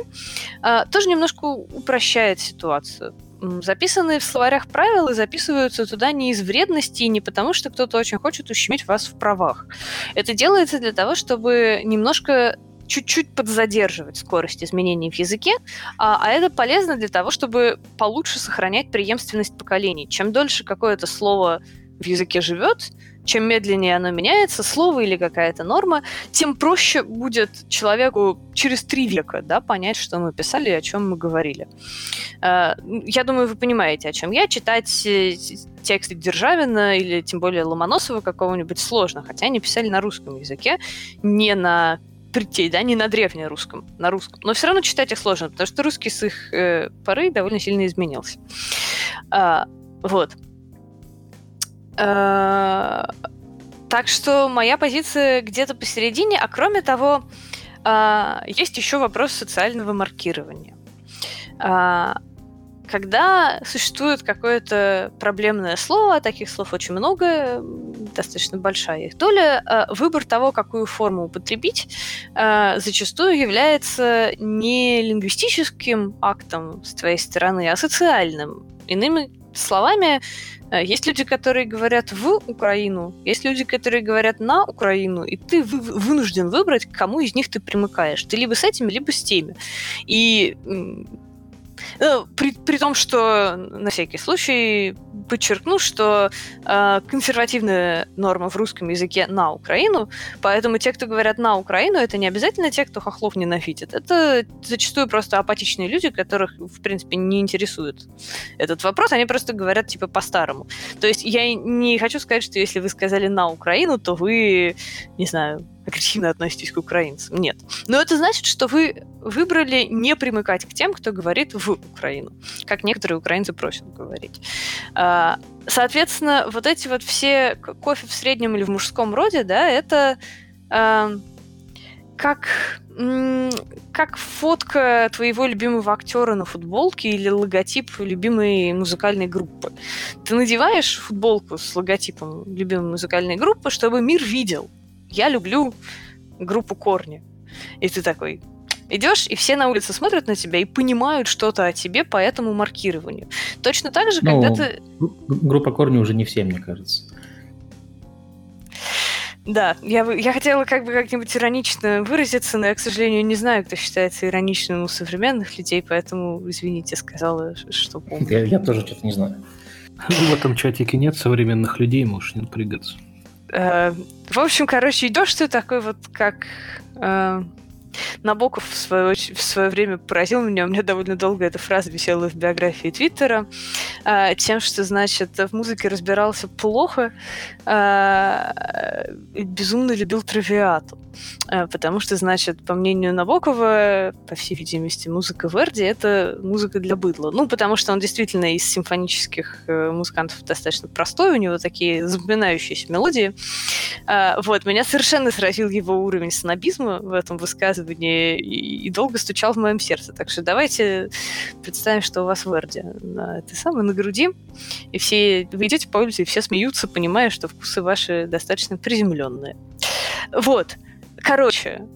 а, тоже немножко упрощает ситуацию. Записанные в словарях правила записываются туда не из вредности и не потому, что кто-то очень хочет ущемить вас в правах. Это делается для того, чтобы немножко чуть-чуть подзадерживать скорость изменений в языке, а, а это полезно для того, чтобы получше сохранять преемственность поколений. Чем дольше какое-то слово в языке живет, чем медленнее оно меняется, слово или какая-то норма, тем проще будет человеку через три века да, понять, что мы писали и о чем мы говорили. А, я думаю, вы понимаете, о чем я. Читать э, тексты Державина или тем более Ломоносова какого-нибудь сложно, хотя они писали на русском языке, не на прийти, да, не на древнерусском, на русском. Но все равно читать их сложно, потому что русский с их э, поры довольно сильно изменился. А, вот. А, так что моя позиция где-то посередине, а кроме того, а, есть еще вопрос социального маркирования. А, когда существует какое-то проблемное слово, таких слов очень много, достаточно большая их доля, э, выбор того, какую форму употребить, э, зачастую является не лингвистическим актом с твоей стороны, а социальным. Иными словами, э, есть люди, которые говорят в Украину, есть люди, которые говорят на Украину, и ты вынужден выбрать, к кому из них ты примыкаешь. Ты либо с этими, либо с теми. И ну, при, при том, что на всякий случай подчеркну, что э, консервативная норма в русском языке на Украину, поэтому те, кто говорят на Украину, это не обязательно те, кто хохлов ненавидит. Это зачастую просто апатичные люди, которых, в принципе, не интересует этот вопрос, они просто говорят, типа, по-старому. То есть я не хочу сказать, что если вы сказали на Украину, то вы, не знаю, агрессивно относитесь к украинцам. Нет. Но это значит, что вы выбрали не примыкать к тем, кто говорит в Украину, как некоторые украинцы просят говорить. А, соответственно, вот эти вот все кофе в среднем или в мужском роде, да, это а, как, как фотка твоего любимого актера на футболке или логотип любимой музыкальной группы. Ты надеваешь футболку с логотипом любимой музыкальной группы, чтобы мир видел, я люблю группу Корни. И ты такой, идешь, и все на улице смотрят на тебя и понимают что-то о тебе по этому маркированию. Точно так же, ну, когда ты... Группа Корни уже не все, мне кажется. Да, я, я хотела как бы как-нибудь иронично выразиться, но я, к сожалению, не знаю, кто считается ироничным у современных людей, поэтому, извините, сказала, что помню. Я, я тоже что-то не знаю. В этом чатике нет современных людей, можешь не напрягаться. Э, в общем, короче, идешь ты такой вот, как э, Набоков в свое, в свое время поразил меня, у меня довольно долго эта фраза висела в биографии Твиттера, э, тем, что, значит, в музыке разбирался плохо, э, безумно любил травиату. Э, потому что, значит, по мнению Набокова, по всей видимости, музыка Верди — это музыка для быдла. Ну, потому что он действительно из симфонических э, музыкантов достаточно простой, у него такие запоминающиеся мелодии. Вот, меня совершенно сразил его уровень снобизма в этом высказывании и, долго стучал в моем сердце. Так что давайте представим, что у вас Верди на этой самой, на груди, и все, вы идете по улице, и все смеются, понимая, что вкусы ваши достаточно приземленные. Вот. Короче,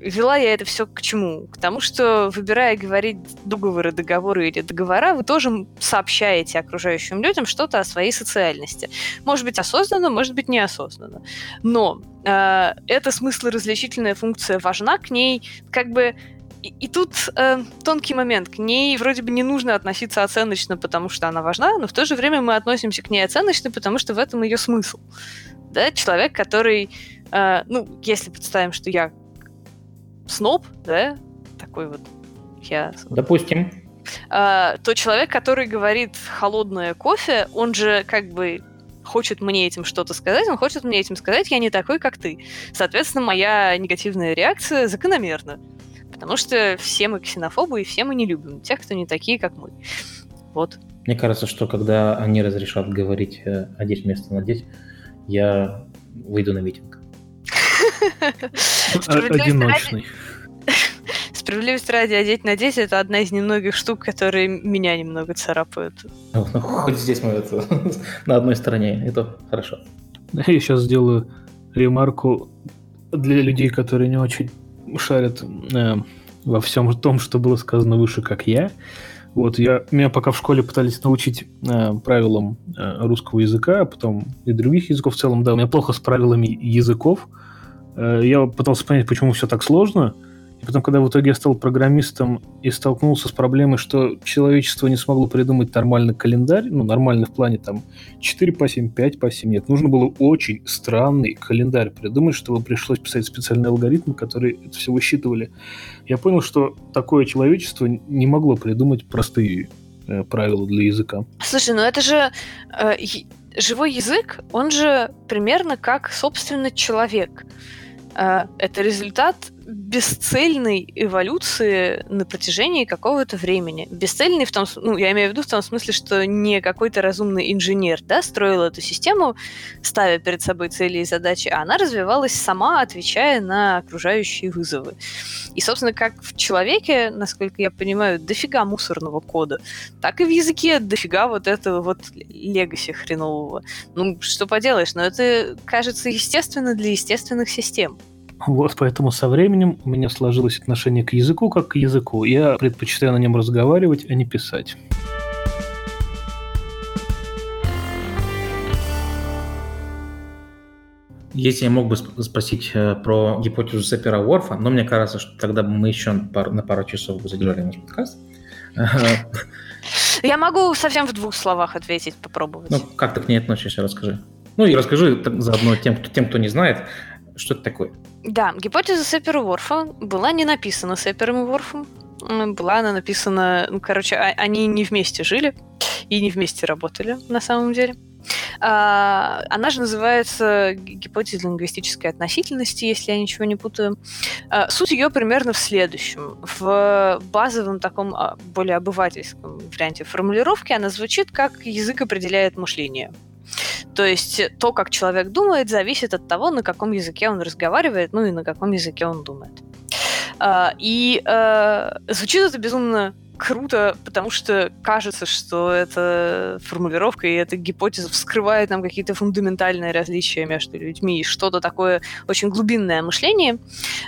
вела я это все к чему? К тому, что, выбирая говорить договоры, договоры или договора, вы тоже сообщаете окружающим людям что-то о своей социальности. Может быть, осознанно, может быть, неосознанно. Но э, эта смыслоразличительная функция важна, к ней как бы и, и тут э, тонкий момент. К ней вроде бы не нужно относиться оценочно, потому что она важна, но в то же время мы относимся к ней оценочно, потому что в этом ее смысл. Да? Человек, который Uh, ну, если представим, что я сноб, да, такой вот я... Допустим. Uh, то человек, который говорит холодное кофе, он же как бы хочет мне этим что-то сказать, он хочет мне этим сказать, я не такой, как ты. Соответственно, моя негативная реакция закономерна. Потому что все мы ксенофобы, и все мы не любим тех, кто не такие, как мы. Вот. Мне кажется, что когда они разрешат говорить э, «одеть вместо надеть», я выйду на митинг. Одиночный. Справедливость ради одеть на 10 это одна из немногих штук, которые меня немного царапают. Ну, хоть здесь мы это на одной стороне, это хорошо. Я сейчас сделаю ремарку для людей, которые не очень шарят э, во всем том, что было сказано выше, как я. Вот я меня пока в школе пытались научить э, правилам э, русского языка, а потом и других языков в целом, да, у меня плохо с правилами языков. Э, я пытался понять, почему все так сложно. И потом, когда в итоге я стал программистом и столкнулся с проблемой, что человечество не смогло придумать нормальный календарь, ну, нормальный в плане там 4 по 7, 5 по 7, нет, нужно было очень странный календарь придумать, чтобы пришлось писать специальный алгоритм, который это все высчитывали. Я понял, что такое человечество не могло придумать простые э, правила для языка. Слушай, ну это же э, живой язык, он же примерно как, собственно, человек. Э, это результат бесцельной эволюции на протяжении какого-то времени. Бесцельный в том, ну, я имею в виду в том смысле, что не какой-то разумный инженер, да, строил эту систему, ставя перед собой цели и задачи, а она развивалась сама, отвечая на окружающие вызовы. И, собственно, как в человеке, насколько я понимаю, дофига мусорного кода, так и в языке дофига вот этого вот легаси хренового. Ну, что поделаешь, но это кажется естественно для естественных систем. Вот поэтому со временем у меня сложилось отношение к языку как к языку. Я предпочитаю на нем разговаривать, а не писать. Если я мог бы спросить э, про гипотезу Сепера Уорфа, но мне кажется, что тогда мы еще на пару часов бы задержали наш подкаст. Я могу совсем в двух словах ответить, попробовать. Ну, как ты к ней относишься, расскажи. Ну и расскажи заодно тем, кто, тем, кто не знает, что это такое? Да, гипотеза Сепера Ворфа была не написана Сепером и Ворфом. Была она написана... Ну, короче, а, они не вместе жили и не вместе работали, на самом деле. А, она же называется гипотеза лингвистической относительности, если я ничего не путаю. А, суть ее примерно в следующем. В базовом таком более обывательском варианте формулировки она звучит как «язык определяет мышление». То есть то, как человек думает, зависит от того, на каком языке он разговаривает, ну и на каком языке он думает. А, и э, звучит это безумно круто, потому что кажется, что эта формулировка и эта гипотеза вскрывает нам какие-то фундаментальные различия между людьми и что-то такое очень глубинное мышление.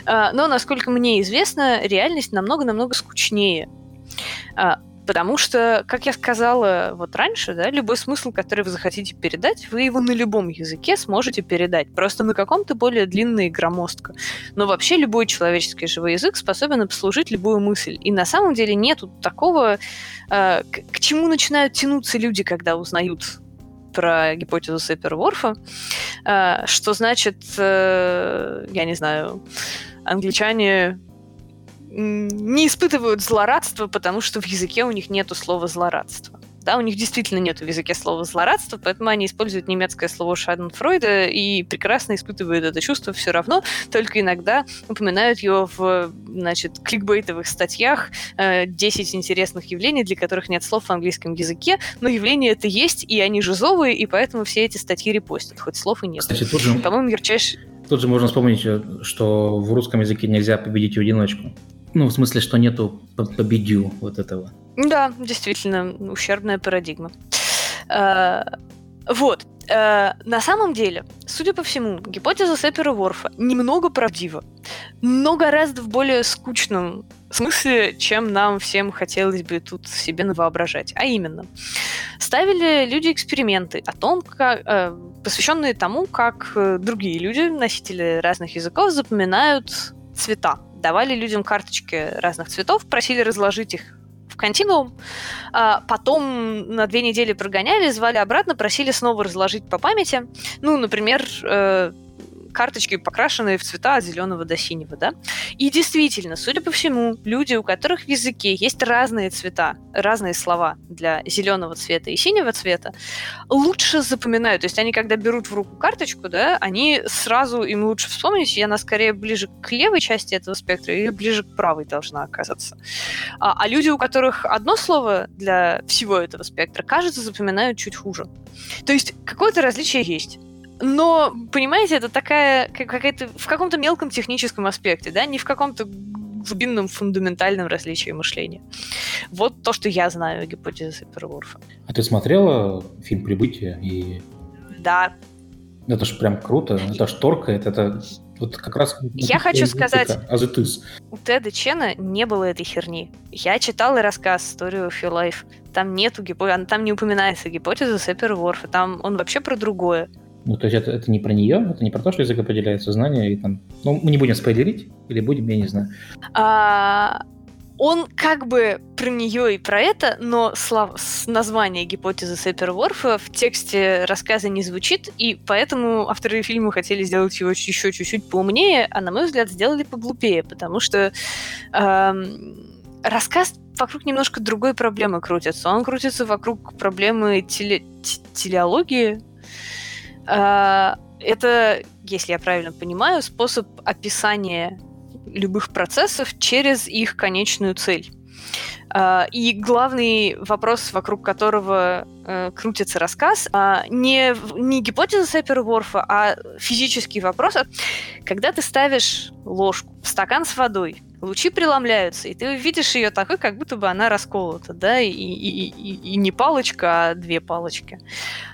А, но, насколько мне известно, реальность намного-намного скучнее. Потому что, как я сказала вот раньше, да, любой смысл, который вы захотите передать, вы его на любом языке сможете передать. Просто на каком-то более длинно и громоздко. Но вообще любой человеческий живой язык способен обслужить любую мысль. И на самом деле нету такого, э, к, к чему начинают тянуться люди, когда узнают про гипотезу Сепперворфа, э, что значит, э, я не знаю, англичане не испытывают злорадства, потому что в языке у них нету слова злорадство. Да, у них действительно нет в языке слова злорадство, поэтому они используют немецкое слово Шаденфройда и прекрасно испытывают это чувство все равно, только иногда упоминают его в значит, кликбейтовых статьях э, 10 интересных явлений, для которых нет слов в английском языке, но явления это есть, и они жизовые, и поэтому все эти статьи репостят, хоть слов и нет. Кстати, тут же, По-моему, ярчайший... Тут же можно вспомнить, э, что в русском языке нельзя победить в одиночку. Ну, в смысле, что нету победю вот этого. Да, действительно, ущербная парадигма. Э, вот. Э, на самом деле, судя по всему, гипотеза Сепера Ворфа немного правдива, но гораздо в более скучном смысле, чем нам всем хотелось бы тут себе навоображать. А именно, ставили люди эксперименты о том, как, э, посвященные тому, как другие люди, носители разных языков, запоминают цвета давали людям карточки разных цветов, просили разложить их в континуум, а потом на две недели прогоняли, звали обратно, просили снова разложить по памяти. Ну, например, э, карточки, покрашенные в цвета от зеленого до синего, да. И действительно, судя по всему, люди, у которых в языке есть разные цвета, разные слова для зеленого цвета и синего цвета, лучше запоминают. То есть они, когда берут в руку карточку, да, они сразу им лучше вспомнить, и она скорее ближе к левой части этого спектра или ближе к правой должна оказаться. А, а люди, у которых одно слово для всего этого спектра, кажется, запоминают чуть хуже. То есть какое-то различие есть. Но, понимаете, это такая какая-то в каком-то мелком техническом аспекте, да, не в каком-то глубинном фундаментальном различии мышления. Вот то, что я знаю о гипотезе Перворфа. А ты смотрела фильм «Прибытие» и... Да. Это ж прям круто, это ж торкает, это вот как раз... Я хочу сказать, Азетыс. у Теда Чена не было этой херни. Я читала рассказ Story of Your Life. Там нету гипотезы, там не упоминается гипотеза Сепперворфа, там он вообще про другое. Ну, то есть это, это не про нее, это не про то, что язык определяет сознание и там... Ну, мы не будем спойлерить, или будем, я не знаю. А, он как бы про нее и про это, но слав... название гипотезы Сепперворфа в тексте рассказа не звучит, и поэтому авторы фильма хотели сделать его еще чуть-чуть поумнее, а на мой взгляд сделали поглупее, потому что эм, рассказ вокруг немножко другой проблемы крутится. Он крутится вокруг проблемы теле... телеологии. Э, это, если я правильно понимаю, способ описания любых процессов через их конечную цель. А, и главный вопрос, вокруг которого э, крутится рассказ, а, не, не гипотеза Сепперворфа, а физический вопрос. Когда ты ставишь ложку в стакан с водой, лучи преломляются, и ты видишь ее такой, как будто бы она расколота, да, и, и, и, и не палочка, а две палочки.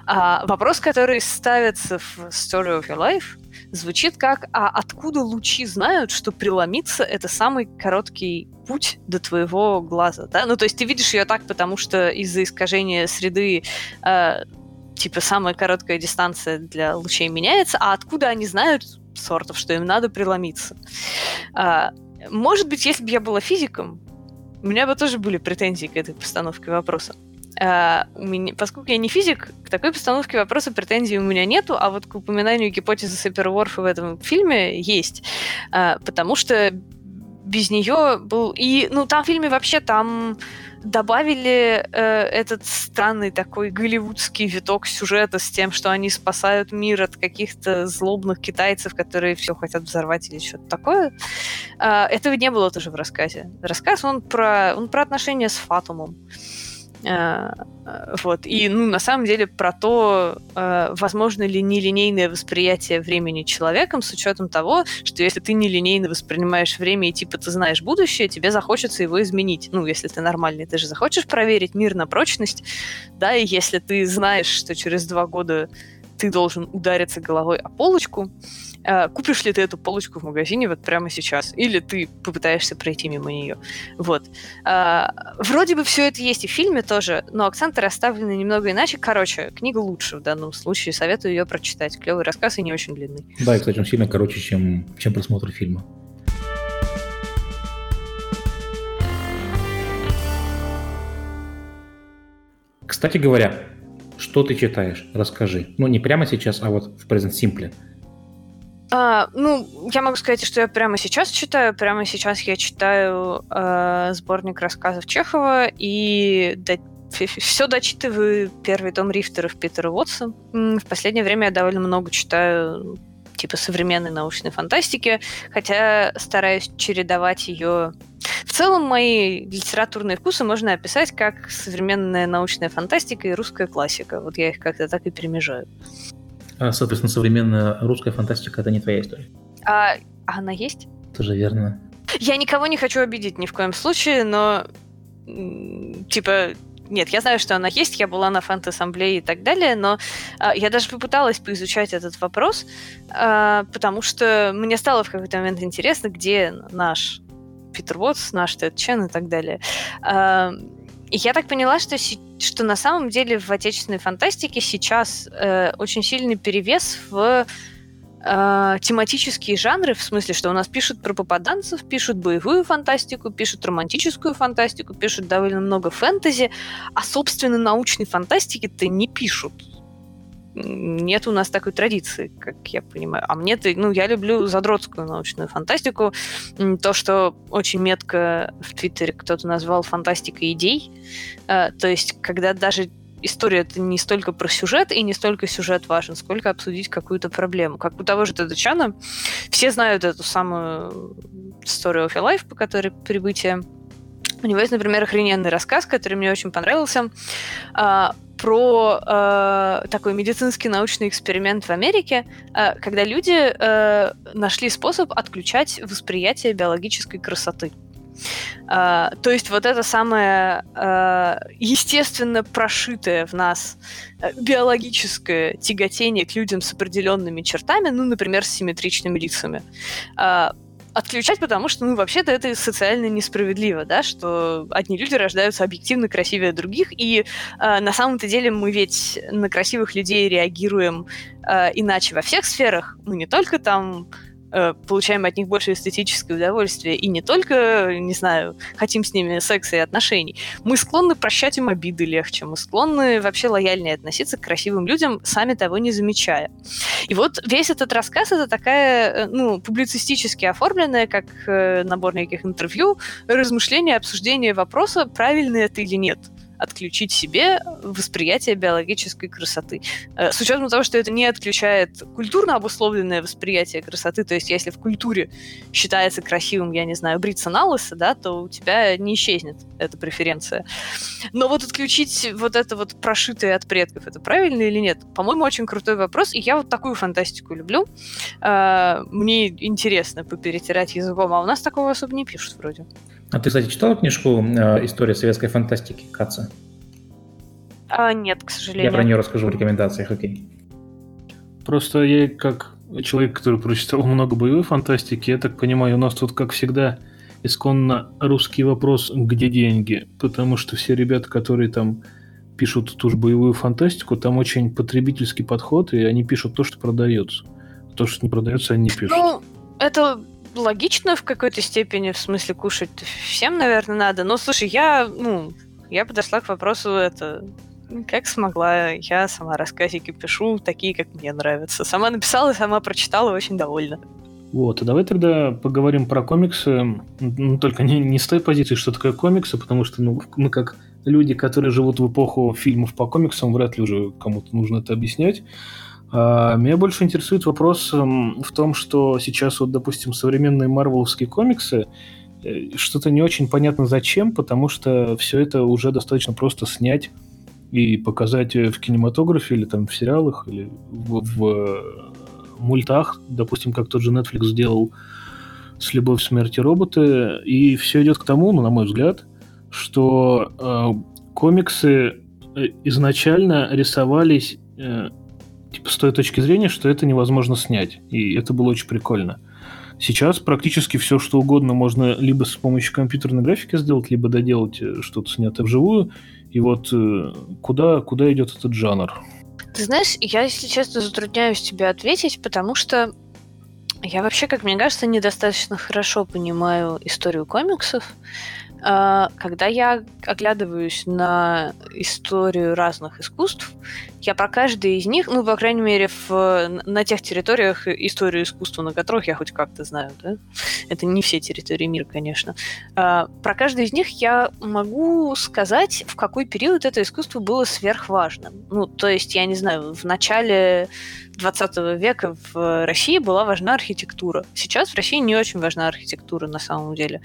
А вопрос, который ставится в Story of Your Life, звучит как «А откуда лучи знают, что преломиться — это самый короткий путь до твоего глаза?» да? Ну, то есть ты видишь ее так, потому что из-за искажения среды э, типа самая короткая дистанция для лучей меняется, а откуда они знают, сортов, что им надо преломиться? А, может быть, если бы я была физиком, у меня бы тоже были претензии к этой постановке вопроса. Uh, у меня, поскольку я не физик, к такой постановке вопроса претензий у меня нету, а вот к упоминанию гипотезы Саперворфа в этом фильме есть. Uh, потому что без нее был... И, ну, там в фильме вообще там добавили э, этот странный такой голливудский виток сюжета с тем, что они спасают мир от каких-то злобных китайцев, которые все хотят взорвать или что-то такое. Э, этого не было тоже в рассказе. Рассказ, он про, он про отношения с Фатумом. Э, вот. И, ну, на самом деле, про то, э, возможно ли нелинейное восприятие времени человеком с учетом того, что если ты нелинейно воспринимаешь время и типа ты знаешь будущее, тебе захочется его изменить. Ну, если ты нормальный, ты же захочешь проверить мир на прочность, да, и если ты знаешь, что через два года ты должен удариться головой о полочку, э, купишь ли ты эту полочку в магазине вот прямо сейчас, или ты попытаешься пройти мимо нее. Вот. Э, вроде бы все это есть и в фильме тоже, но акценты расставлены немного иначе. Короче, книга лучше в данном случае, советую ее прочитать. Клевый рассказ и не очень длинный. Да, и, кстати, он сильно короче, чем, чем просмотр фильма. Кстати говоря, что ты читаешь? Расскажи. Ну, не прямо сейчас, а вот в Present Simple. А, ну, я могу сказать, что я прямо сейчас читаю. Прямо сейчас я читаю э, сборник рассказов Чехова и до... все дочитываю первый том Рифтеров Питера Уотса. В последнее время я довольно много читаю типа современной научной фантастики, хотя стараюсь чередовать ее. В целом мои литературные вкусы можно описать как современная научная фантастика и русская классика. Вот я их как-то так и перемежаю. А, соответственно, современная русская фантастика это не твоя история. А, а она есть? Тоже верно. Я никого не хочу обидеть ни в коем случае, но типа нет, я знаю, что она есть, я была на фант-ассамблее и так далее, но э, я даже попыталась поизучать этот вопрос, э, потому что мне стало в какой-то момент интересно, где наш Питер Уотс, наш Тед Чен и так далее. И я так поняла, что, что на самом деле в отечественной фантастике сейчас э, очень сильный перевес в э, тематические жанры, в смысле, что у нас пишут про попаданцев, пишут боевую фантастику, пишут романтическую фантастику, пишут довольно много фэнтези, а, собственно, научной фантастики-то не пишут нет у нас такой традиции, как я понимаю. А мне-то, ну, я люблю задротскую научную фантастику. То, что очень метко в Твиттере кто-то назвал фантастикой идей. Э, то есть, когда даже история это не столько про сюжет, и не столько сюжет важен, сколько обсудить какую-то проблему. Как у того же Тедачана. Все знают эту самую Story of Your Life, по которой прибытие. У него есть, например, охрененный рассказ, который мне очень понравился. Про э, такой медицинский научный эксперимент в Америке, э, когда люди э, нашли способ отключать восприятие биологической красоты. А, то есть вот это самое а, естественно прошитое в нас э, биологическое тяготение к людям с определенными чертами, ну, например, с симметричными лицами, а, отключать, потому что, ну, вообще-то это социально несправедливо, да, что одни люди рождаются объективно красивее других, и э, на самом-то деле мы ведь на красивых людей реагируем э, иначе во всех сферах, ну, не только там получаем от них больше эстетическое удовольствие, и не только, не знаю, хотим с ними секса и отношений, мы склонны прощать им обиды легче, мы склонны вообще лояльнее относиться к красивым людям, сами того не замечая. И вот весь этот рассказ — это такая, э, ну, публицистически оформленная, как э, набор неких интервью, размышления, обсуждение вопроса, правильно это или нет — отключить себе восприятие биологической красоты. Э, с учетом того, что это не отключает культурно обусловленное восприятие красоты, то есть если в культуре считается красивым, я не знаю, бриться на лысо, да, то у тебя не исчезнет эта преференция. Но вот отключить вот это вот прошитое от предков, это правильно или нет? По-моему, очень крутой вопрос, и я вот такую фантастику люблю. Э, мне интересно поперетирать языком, а у нас такого особо не пишут вроде. А ты, кстати, читал книжку э, «История советской фантастики» Каца? А, нет, к сожалению. Я про нее расскажу в рекомендациях, окей. Просто я, как человек, который прочитал много боевой фантастики, я так понимаю, у нас тут, как всегда, исконно русский вопрос «где деньги?», потому что все ребята, которые там пишут ту же боевую фантастику, там очень потребительский подход, и они пишут то, что продается. То, что не продается, они не пишут. Ну, это логично в какой-то степени, в смысле кушать всем, наверное, надо. Но слушай, я, ну, я подошла к вопросу это как смогла. Я сама рассказики пишу, такие, как мне нравятся. Сама написала, сама прочитала, очень довольна. Вот, а давай тогда поговорим про комиксы, ну, только не, не с той позиции, что такое комиксы, потому что ну, мы как люди, которые живут в эпоху фильмов по комиксам, вряд ли уже кому-то нужно это объяснять. А, меня больше интересует вопрос эм, в том, что сейчас вот, допустим, современные марвеловские комиксы, э, что-то не очень понятно зачем, потому что все это уже достаточно просто снять и показать в кинематографе или там в сериалах или в, в мультах, допустим, как тот же Netflix сделал с «Любовь, смерти роботы», и все идет к тому, ну, на мой взгляд, что э, комиксы э, изначально рисовались э, типа, с той точки зрения, что это невозможно снять. И это было очень прикольно. Сейчас практически все, что угодно можно либо с помощью компьютерной графики сделать, либо доделать э, что-то снятое вживую. И вот э, куда, куда идет этот жанр? Ты знаешь, я, если честно, затрудняюсь тебе ответить, потому что я вообще, как мне кажется, недостаточно хорошо понимаю историю комиксов. А, когда я оглядываюсь на историю разных искусств, я про каждый из них, ну, по крайней мере, в, на тех территориях историю искусства, на которых я хоть как-то знаю, да? Это не все территории мира, конечно. А, про каждый из них я могу сказать, в какой период это искусство было сверхважным. Ну, то есть, я не знаю, в начале 20 века в России была важна архитектура. Сейчас в России не очень важна архитектура на самом деле.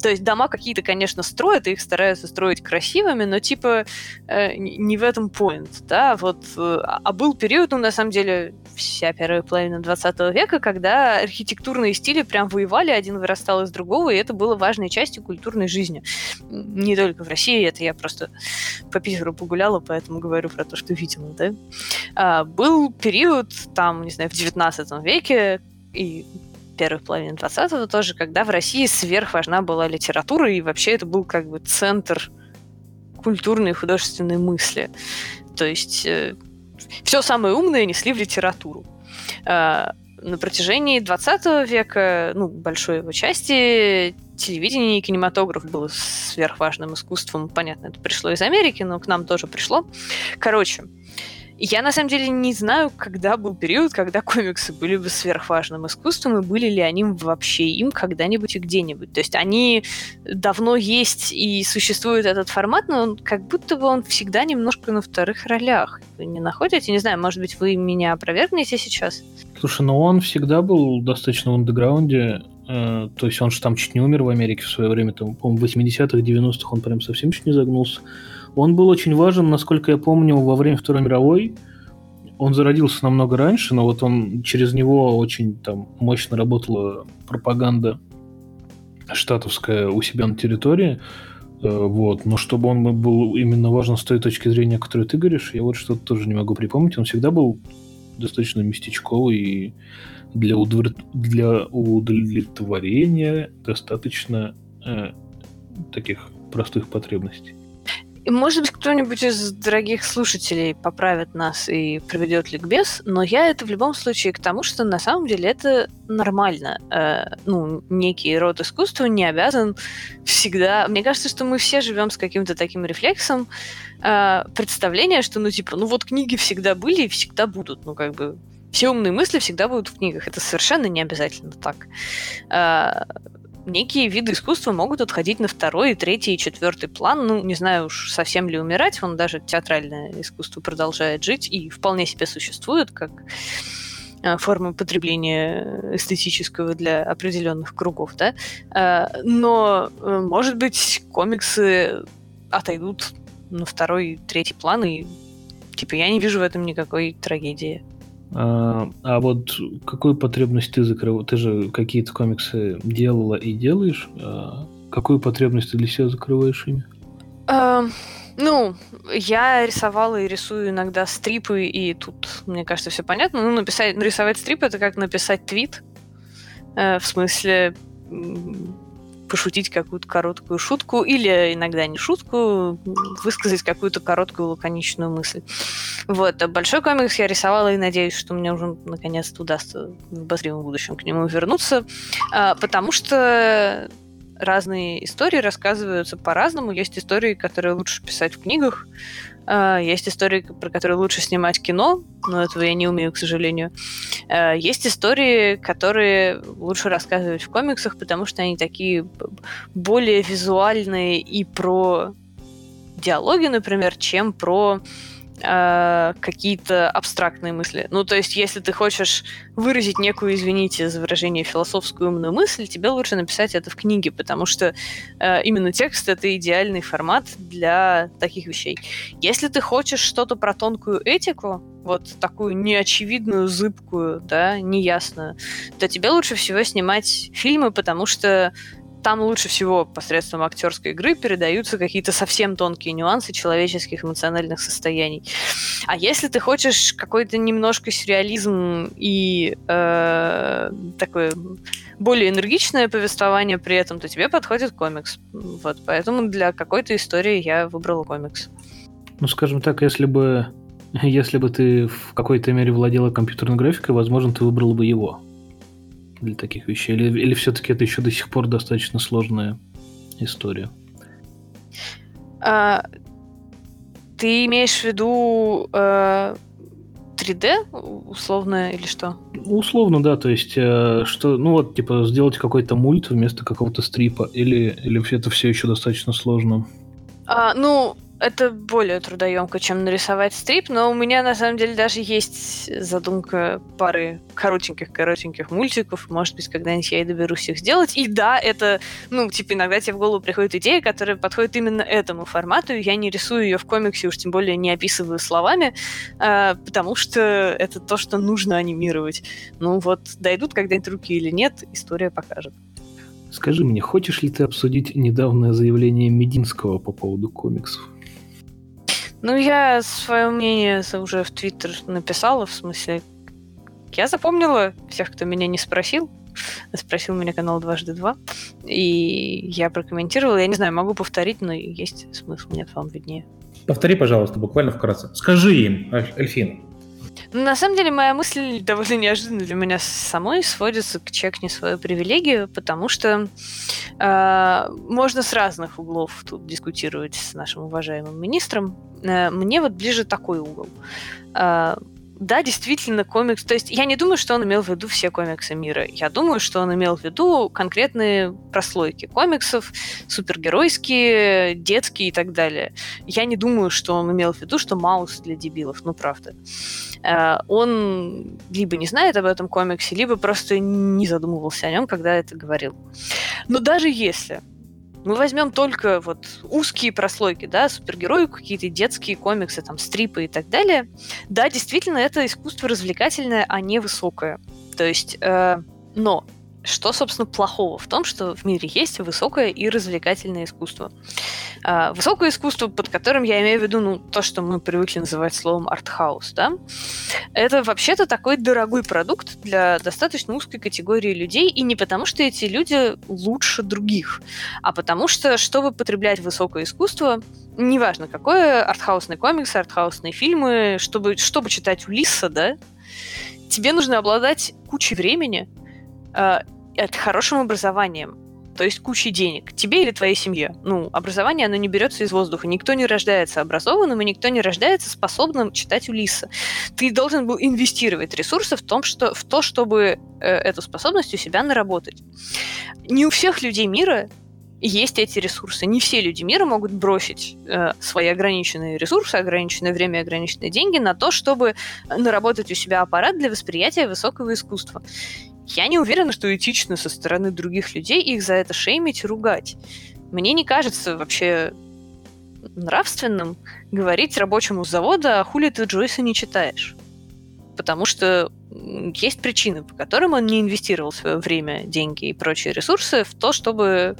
То есть дома какие-то, конечно, строят, и их стараются строить красивыми, но типа э, не в этом point, да, вот. Э, а был период, ну, на самом деле, вся первая половина 20 века, когда архитектурные стили прям воевали, один вырастал из другого, и это было важной частью культурной жизни. Не только в России, это я просто по Питеру погуляла, поэтому говорю про то, что видела, да. А, был период там, не знаю, в 19 веке и первых половин 20-го тоже, когда в России сверхважна была литература, и вообще это был как бы центр культурной и художественной мысли. То есть э, все самое умное несли в литературу. Э, на протяжении 20 века, ну, большой его части, телевидение и кинематограф было сверхважным искусством. Понятно, это пришло из Америки, но к нам тоже пришло. Короче, я на самом деле не знаю, когда был период, когда комиксы были бы сверхважным искусством, и были ли они вообще им когда-нибудь и где-нибудь. То есть они давно есть и существует этот формат, но он, как будто бы он всегда немножко на вторых ролях. Вы не находите? Не знаю, может быть, вы меня опровергнете сейчас? Слушай, ну он всегда был достаточно в андеграунде. Э, то есть он же там чуть не умер в Америке в свое время. Там, по-моему, в 80-х, 90-х он прям совсем чуть не загнулся. Он был очень важен, насколько я помню, во время Второй мировой. Он зародился намного раньше, но вот он через него очень там мощно работала пропаганда штатовское у себя на территории, э, вот, но чтобы он был именно важен с той точки зрения, о которой ты говоришь, я вот что-то тоже не могу припомнить. Он всегда был достаточно местечковый и для, удовлет... для удовлетворения достаточно э, таких простых потребностей. И, может быть, кто-нибудь из дорогих слушателей поправит нас и проведет ликбез, но я это в любом случае к тому, что на самом деле это нормально. Э, ну, некий род искусства не обязан всегда... Мне кажется, что мы все живем с каким-то таким рефлексом э, представления, что, ну, типа, ну вот книги всегда были и всегда будут. Ну, как бы все умные мысли всегда будут в книгах. Это совершенно не обязательно так. Э, некие виды искусства могут отходить на второй, третий и четвертый план. Ну, не знаю уж, совсем ли умирать. Он даже театральное искусство продолжает жить и вполне себе существует как э, форма потребления эстетического для определенных кругов, да. Э, но, э, может быть, комиксы отойдут на второй, третий план, и типа я не вижу в этом никакой трагедии. А, а вот какую потребность ты закрыл? Ты же какие-то комиксы делала и делаешь. А какую потребность ты для себя закрываешь ими? А, ну, я рисовала и рисую иногда стрипы, и тут, мне кажется, все понятно. Ну, написать, нарисовать стрип это как написать твит. Э, в смысле, пошутить какую-то короткую шутку или иногда не шутку, высказать какую-то короткую лаконичную мысль. Вот. А большой комикс я рисовала и надеюсь, что мне уже наконец-то удастся в обозримом будущем к нему вернуться, а, потому что разные истории рассказываются по-разному. Есть истории, которые лучше писать в книгах, есть истории, про которые лучше снимать кино, но этого я не умею, к сожалению. А, есть истории, которые лучше рассказывать в комиксах, потому что они такие более визуальные и про диалоги, например, чем про э, какие-то абстрактные мысли. Ну, то есть, если ты хочешь выразить некую, извините за выражение, философскую умную мысль, тебе лучше написать это в книге, потому что э, именно текст — это идеальный формат для таких вещей. Если ты хочешь что-то про тонкую этику, вот такую неочевидную, зыбкую, да, неясную, то тебе лучше всего снимать фильмы, потому что там лучше всего посредством актерской игры передаются какие-то совсем тонкие нюансы человеческих эмоциональных состояний. А если ты хочешь какой-то немножко сюрреализм и э, такое более энергичное повествование при этом, то тебе подходит комикс. Вот, поэтому для какой-то истории я выбрала комикс. Ну, скажем так, если бы если бы ты в какой-то мере владела компьютерной графикой, возможно, ты выбрал бы его для таких вещей? Или, или все-таки это еще до сих пор достаточно сложная история? А, ты имеешь в виду э, 3D условно или что? Условно, да. То есть, э, что, ну вот, типа, сделать какой-то мульт вместо какого-то стрипа, или, или это все еще достаточно сложно? А, ну, это более трудоемко, чем нарисовать стрип, но у меня на самом деле даже есть задумка пары коротеньких-коротеньких мультиков. Может быть, когда-нибудь я и доберусь их сделать. И да, это, ну, типа, иногда тебе в голову приходит идея, которая подходит именно этому формату. Я не рисую ее в комиксе, уж тем более не описываю словами, э, потому что это то, что нужно анимировать. Ну вот, дойдут когда-нибудь руки или нет, история покажет. Скажи мне, хочешь ли ты обсудить недавнее заявление Мединского по поводу комиксов? Ну, я свое мнение уже в Твиттер написала, в смысле, я запомнила всех, кто меня не спросил. Спросил меня канал дважды два. И я прокомментировала. Я не знаю, могу повторить, но есть смысл. Нет, вам виднее. Повтори, пожалуйста, буквально вкратце. Скажи им, Эльфин. Ну, на самом деле, моя мысль довольно неожиданно для меня самой сводится к чекни свою привилегию, потому что э, можно с разных углов тут дискутировать с нашим уважаемым министром. Э, мне вот ближе такой угол. Э, да, действительно, комикс. То есть я не думаю, что он имел в виду все комиксы мира. Я думаю, что он имел в виду конкретные прослойки комиксов, супергеройские, детские и так далее. Я не думаю, что он имел в виду, что Маус для дебилов. Ну, правда. Э, он либо не знает об этом комиксе, либо просто не задумывался о нем, когда это говорил. Но даже если мы возьмем только вот узкие прослойки, да, супергерои, какие-то детские комиксы, там, стрипы и так далее. Да, действительно, это искусство развлекательное, а не высокое. То есть, э, но что, собственно, плохого в том, что в мире есть высокое и развлекательное искусство? А, высокое искусство, под которым я имею в виду, ну, то, что мы привыкли называть словом артхаус, да, это вообще-то такой дорогой продукт для достаточно узкой категории людей, и не потому, что эти люди лучше других, а потому что, чтобы потреблять высокое искусство, неважно, какое, артхаусный комикс, артхаусные фильмы, чтобы, чтобы читать Улисса, да, тебе нужно обладать кучей времени, э, это хорошим образованием, то есть кучей денег, тебе или твоей семье. Ну, образование, оно не берется из воздуха. Никто не рождается образованным, и никто не рождается способным читать Улиса. Ты должен был инвестировать ресурсы в, том, что, в то, чтобы э, эту способность у себя наработать. Не у всех людей мира есть эти ресурсы. Не все люди мира могут бросить э, свои ограниченные ресурсы, ограниченное время, ограниченные деньги на то, чтобы наработать у себя аппарат для восприятия высокого искусства. Я не уверена, что этично со стороны других людей их за это шеймить и ругать. Мне не кажется вообще нравственным говорить рабочему завода, а хули ты Джойса не читаешь. Потому что есть причины, по которым он не инвестировал свое время, деньги и прочие ресурсы в то, чтобы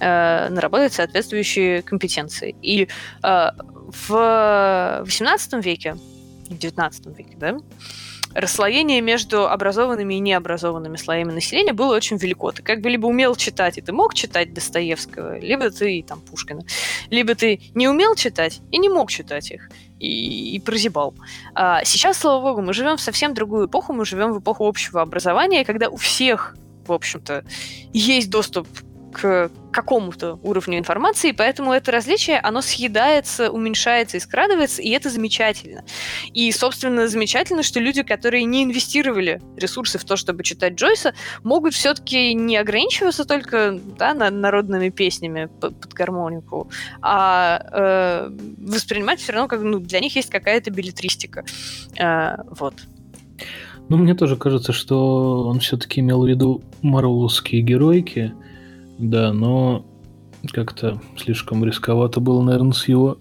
э, наработать соответствующие компетенции. И э, в XVIII веке, в XIX веке, да, расслоение между образованными и необразованными слоями населения было очень велико. Ты как бы либо умел читать, и ты мог читать Достоевского, либо ты там Пушкина, либо ты не умел читать и не мог читать их и, и прозябал. А сейчас, слава богу, мы живем в совсем другую эпоху, мы живем в эпоху общего образования, когда у всех, в общем-то, есть доступ к какому-то уровню информации, поэтому это различие, оно съедается, уменьшается и скрадывается, и это замечательно. И, собственно, замечательно, что люди, которые не инвестировали ресурсы в то, чтобы читать Джойса, могут все-таки не ограничиваться только да, на, народными песнями под, гармонику, а э, воспринимать все равно, как ну, для них есть какая-то билетристика. Э, вот. Ну, мне тоже кажется, что он все-таки имел в виду марвеловские геройки, да, но как-то слишком рисковато было, наверное, с его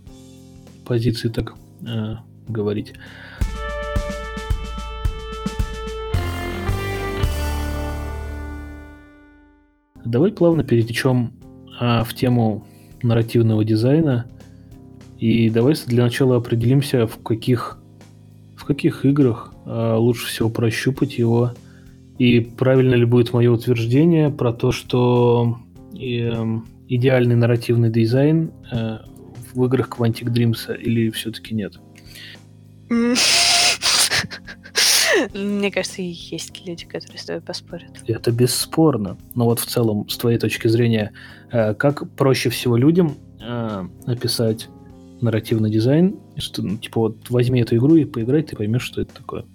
позиции так э, говорить. Давай плавно перетечем а, в тему нарративного дизайна. И давай для начала определимся, в каких, в каких играх а, лучше всего прощупать его. И правильно ли будет мое утверждение про то, что Эм, идеальный нарративный дизайн э, в играх Quantic Dreams или все-таки нет? Мне кажется, есть люди, которые с тобой поспорят. Это бесспорно. Но вот в целом, с твоей точки зрения, э, как проще всего людям э, написать нарративный дизайн? Что, ну, типа, вот возьми эту игру и поиграй, ты поймешь, что это такое.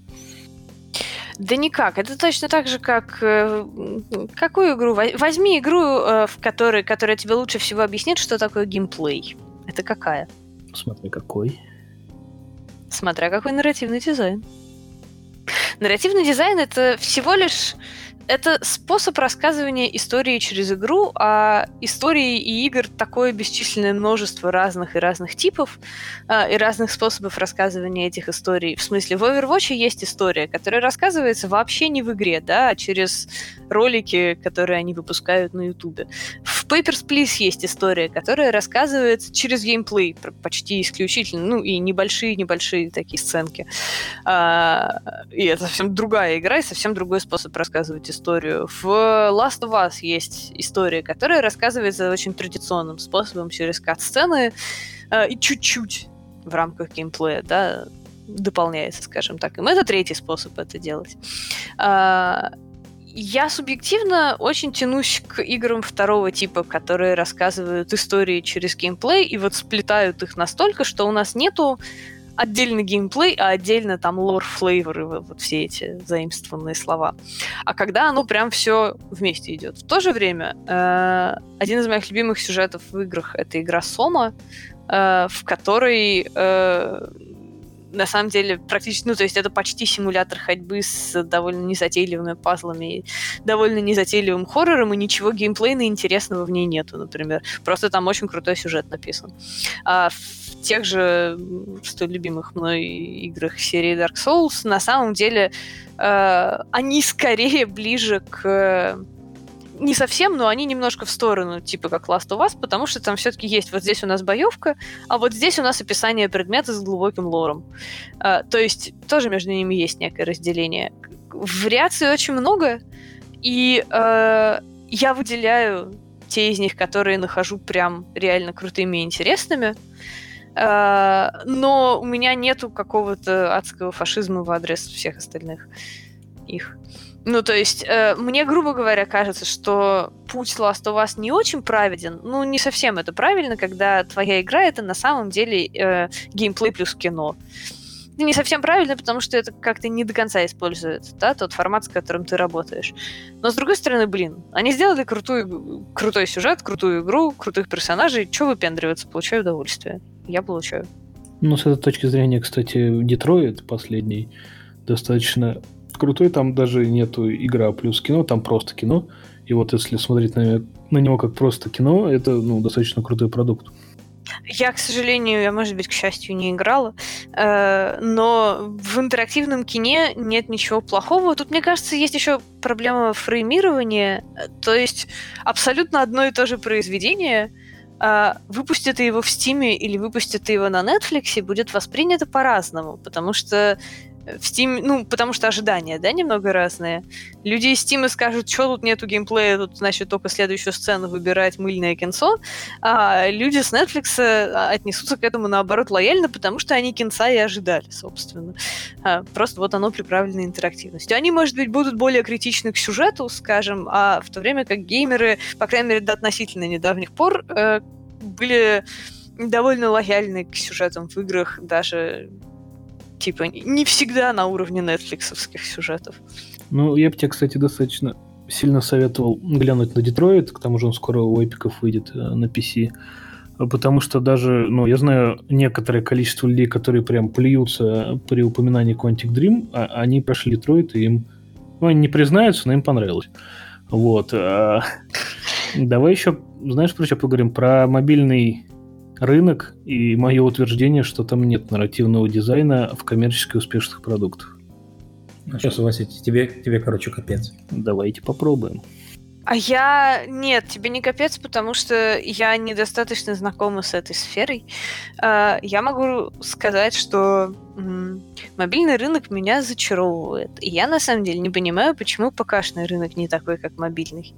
Да никак. Это точно так же, как... Э, какую игру? Возьми игру, э, в которой, которая тебе лучше всего объяснит, что такое геймплей. Это какая? Смотри, какой. Смотря какой нарративный дизайн. Нарративный дизайн — это всего лишь это способ рассказывания истории через игру, а истории и игр такое бесчисленное множество разных и разных типов а, и разных способов рассказывания этих историй. В смысле, в Overwatch есть история, которая рассказывается вообще не в игре, да, а через ролики, которые они выпускают на Ютубе. В Papers, Please есть история, которая рассказывается через геймплей, почти исключительно, ну и небольшие-небольшие такие сценки. А, и это совсем другая игра и совсем другой способ рассказывать историю. В Last of Us есть история, которая рассказывается очень традиционным способом через кат-сцены э, и чуть-чуть в рамках геймплея, да, дополняется, скажем так. И это третий способ это делать. А, я субъективно очень тянусь к играм второго типа, которые рассказывают истории через геймплей и вот сплетают их настолько, что у нас нету отдельно геймплей, а отдельно там лор, флейворы, вот все эти заимствованные слова. А когда оно прям все вместе идет. В то же время э, один из моих любимых сюжетов в играх это игра Сома, э, в которой э, на самом деле практически, ну, то есть это почти симулятор ходьбы с довольно незатейливыми пазлами, довольно незатейливым хоррором, и ничего геймплейно интересного в ней нету, например. Просто там очень крутой сюжет написан. А в тех же столь любимых мной играх серии Dark Souls на самом деле э, они скорее ближе к не совсем, но они немножко в сторону, типа как Last of Us, потому что там все-таки есть вот здесь у нас боевка, а вот здесь у нас описание предмета с глубоким лором. А, то есть тоже между ними есть некое разделение. Вариаций очень много, и э, я выделяю те из них, которые нахожу прям реально крутыми и интересными. Но у меня нету какого-то адского фашизма в адрес всех остальных их. Ну, то есть, э, мне, грубо говоря, кажется, что путь Last of Us не очень праведен. Ну, не совсем это правильно, когда твоя игра это на самом деле э, геймплей плюс кино. Не совсем правильно, потому что это как-то не до конца использует, да, тот формат, с которым ты работаешь. Но, с другой стороны, блин, они сделали крутую, крутой сюжет, крутую игру, крутых персонажей. Чего выпендриваться? Получаю удовольствие. Я получаю. Ну, с этой точки зрения, кстати, Детройт последний достаточно крутой, там даже нету игра плюс кино, там просто кино. И вот если смотреть на, на него как просто кино, это ну, достаточно крутой продукт. Я, к сожалению, я, может быть, к счастью, не играла, э, но в интерактивном кине нет ничего плохого. Тут, мне кажется, есть еще проблема фреймирования. То есть абсолютно одно и то же произведение, выпустят ты его в Стиме или выпустят его на Netflix, будет воспринято по-разному, потому что в Steam, ну, потому что ожидания, да, немного разные. Люди из Steam скажут, что тут нету геймплея, тут, значит, только следующую сцену выбирать мыльное кинцо, а люди с Netflix а, отнесутся к этому, наоборот, лояльно, потому что они кинца и ожидали, собственно. А, просто вот оно приправлено интерактивностью. Они, может быть, будут более критичны к сюжету, скажем, а в то время как геймеры, по крайней мере, до относительно недавних пор, э, были довольно лояльны к сюжетам в играх, даже типа не всегда на уровне нетфликсовских сюжетов. Ну, я бы тебе, кстати, достаточно сильно советовал глянуть на Детройт, к тому же он скоро у эпиков выйдет э, на PC. Потому что даже, ну, я знаю некоторое количество людей, которые прям плюются при упоминании Quantic Dream, а они прошли Детройт, и им, ну, они не признаются, но им понравилось. Вот. А, давай еще, знаешь, про что поговорим? Про мобильный рынок и мое утверждение, что там нет нарративного дизайна в коммерчески успешных продуктах. Ну что, Вася, тебе, тебе, короче, капец. Давайте попробуем. А я... Нет, тебе не капец, потому что я недостаточно знакома с этой сферой. А, я могу сказать, что мобильный рынок меня зачаровывает. И я, на самом деле, не понимаю, почему ПКшный рынок не такой, как мобильный.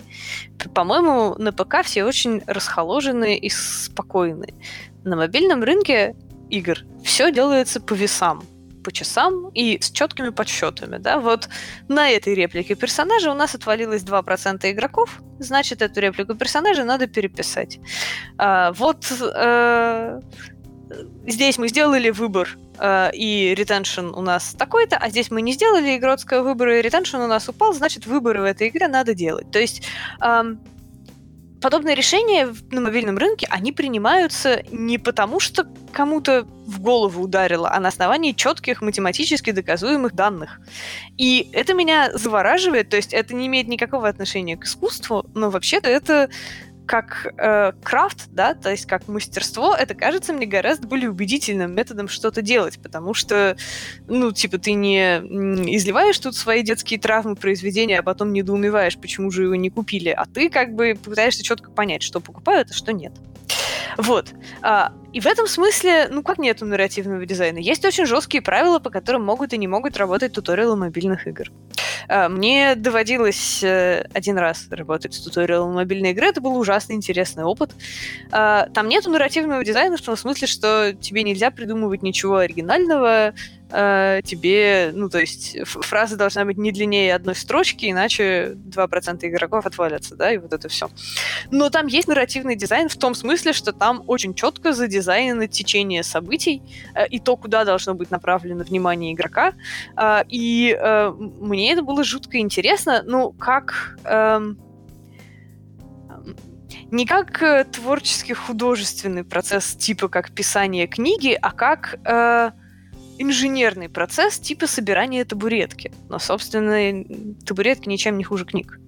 По-моему, на ПК все очень расхоложенные и спокойные. На мобильном рынке игр все делается по весам по часам и с четкими подсчетами, да, вот на этой реплике персонажа у нас отвалилось 2% игроков, значит, эту реплику персонажа надо переписать. А, вот э, здесь мы сделали выбор, э, и ретеншн у нас такой-то, а здесь мы не сделали игротского выбора, и ретеншн у нас упал, значит, выборы в этой игре надо делать. То есть э, подобные решения на мобильном рынке, они принимаются не потому, что кому-то в голову ударило, а на основании четких математически доказуемых данных. И это меня завораживает, то есть это не имеет никакого отношения к искусству, но вообще-то это как э, крафт, да, то есть как мастерство, это кажется мне гораздо более убедительным методом что-то делать, потому что, ну, типа, ты не изливаешь тут свои детские травмы произведения, а потом недоумеваешь, почему же его не купили, а ты как бы пытаешься четко понять, что покупают, а что нет. Вот. А, и в этом смысле, ну как нету нарративного дизайна? Есть очень жесткие правила, по которым могут и не могут работать туториалы мобильных игр. А, мне доводилось э, один раз работать с туториалом мобильной игры, это был ужасно интересный опыт. А, там нету нарративного дизайна в том смысле, что тебе нельзя придумывать ничего оригинального, э, тебе, ну, то есть фраза должна быть не длиннее одной строчки, иначе 2% игроков отвалятся, да, и вот это все. Но там есть нарративный дизайн в том смысле, что там очень четко задизайнено течение событий э, и то, куда должно быть направлено внимание игрока. Э, и мне это было жутко интересно, ну, как... Э, не как творческий художественный процесс, типа как писание книги, а как э, инженерный процесс типа собирания табуретки. Но, собственно, табуретки ничем не хуже книг.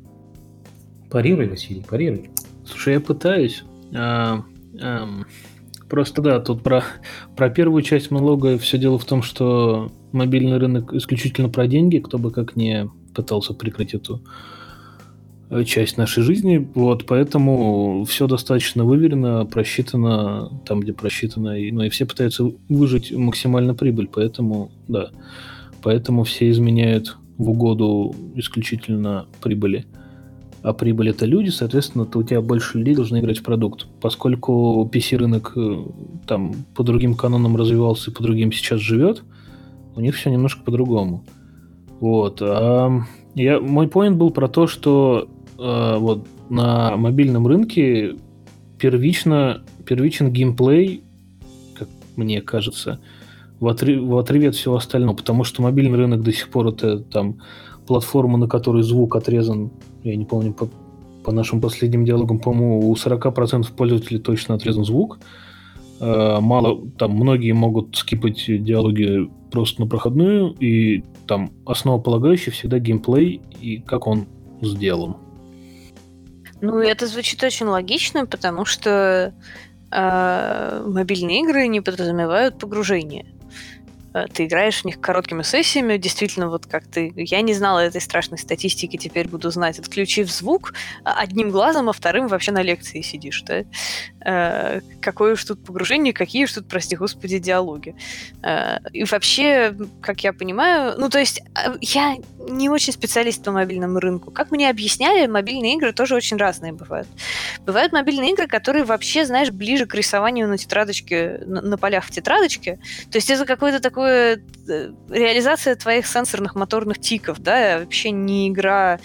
Парируй, Василий, парируй. Слушай, я пытаюсь. А, а, просто да, тут про, про первую часть монолога все дело в том, что мобильный рынок исключительно про деньги, кто бы как не пытался прикрыть эту часть нашей жизни, вот, поэтому все достаточно выверено, просчитано там, где просчитано, и, ну, и все пытаются выжить максимально прибыль, поэтому, да, поэтому все изменяют в угоду исключительно прибыли. А прибыль это люди, соответственно, то у тебя больше людей должны играть в продукт. Поскольку PC-рынок э, там по другим канонам развивался и по другим сейчас живет, у них все немножко по-другому. Вот. А я, мой поинт был про то, что э, вот на мобильном рынке первично, первичен геймплей, как мне кажется, в, отрыв, в отрыве от всего остального, потому что мобильный рынок до сих пор это там платформа, на которой звук отрезан, я не помню, по, по нашим последним диалогам, по-моему, у 40% пользователей точно отрезан звук. Э, мало, там многие могут скипать диалоги просто на проходную, и там основополагающий всегда геймплей и как он сделан. Ну, это звучит очень логично, потому что э, мобильные игры не подразумевают погружение. Э, ты играешь в них короткими сессиями, действительно, вот как ты... Я не знала этой страшной статистики, теперь буду знать. Отключив звук одним глазом, а вторым вообще на лекции сидишь, да? Э, какое уж тут погружение, какие уж тут, прости господи, диалоги. Э, и вообще, как я понимаю, ну, то есть я не очень специалист по мобильному рынку. Как мне объясняли, мобильные игры тоже очень разные бывают. Бывают мобильные игры, которые вообще, знаешь, ближе к рисованию на тетрадочке, на, на полях в тетрадочке. То есть это какой-то такой такое э, реализация твоих сенсорных моторных тиков, да, вообще не игра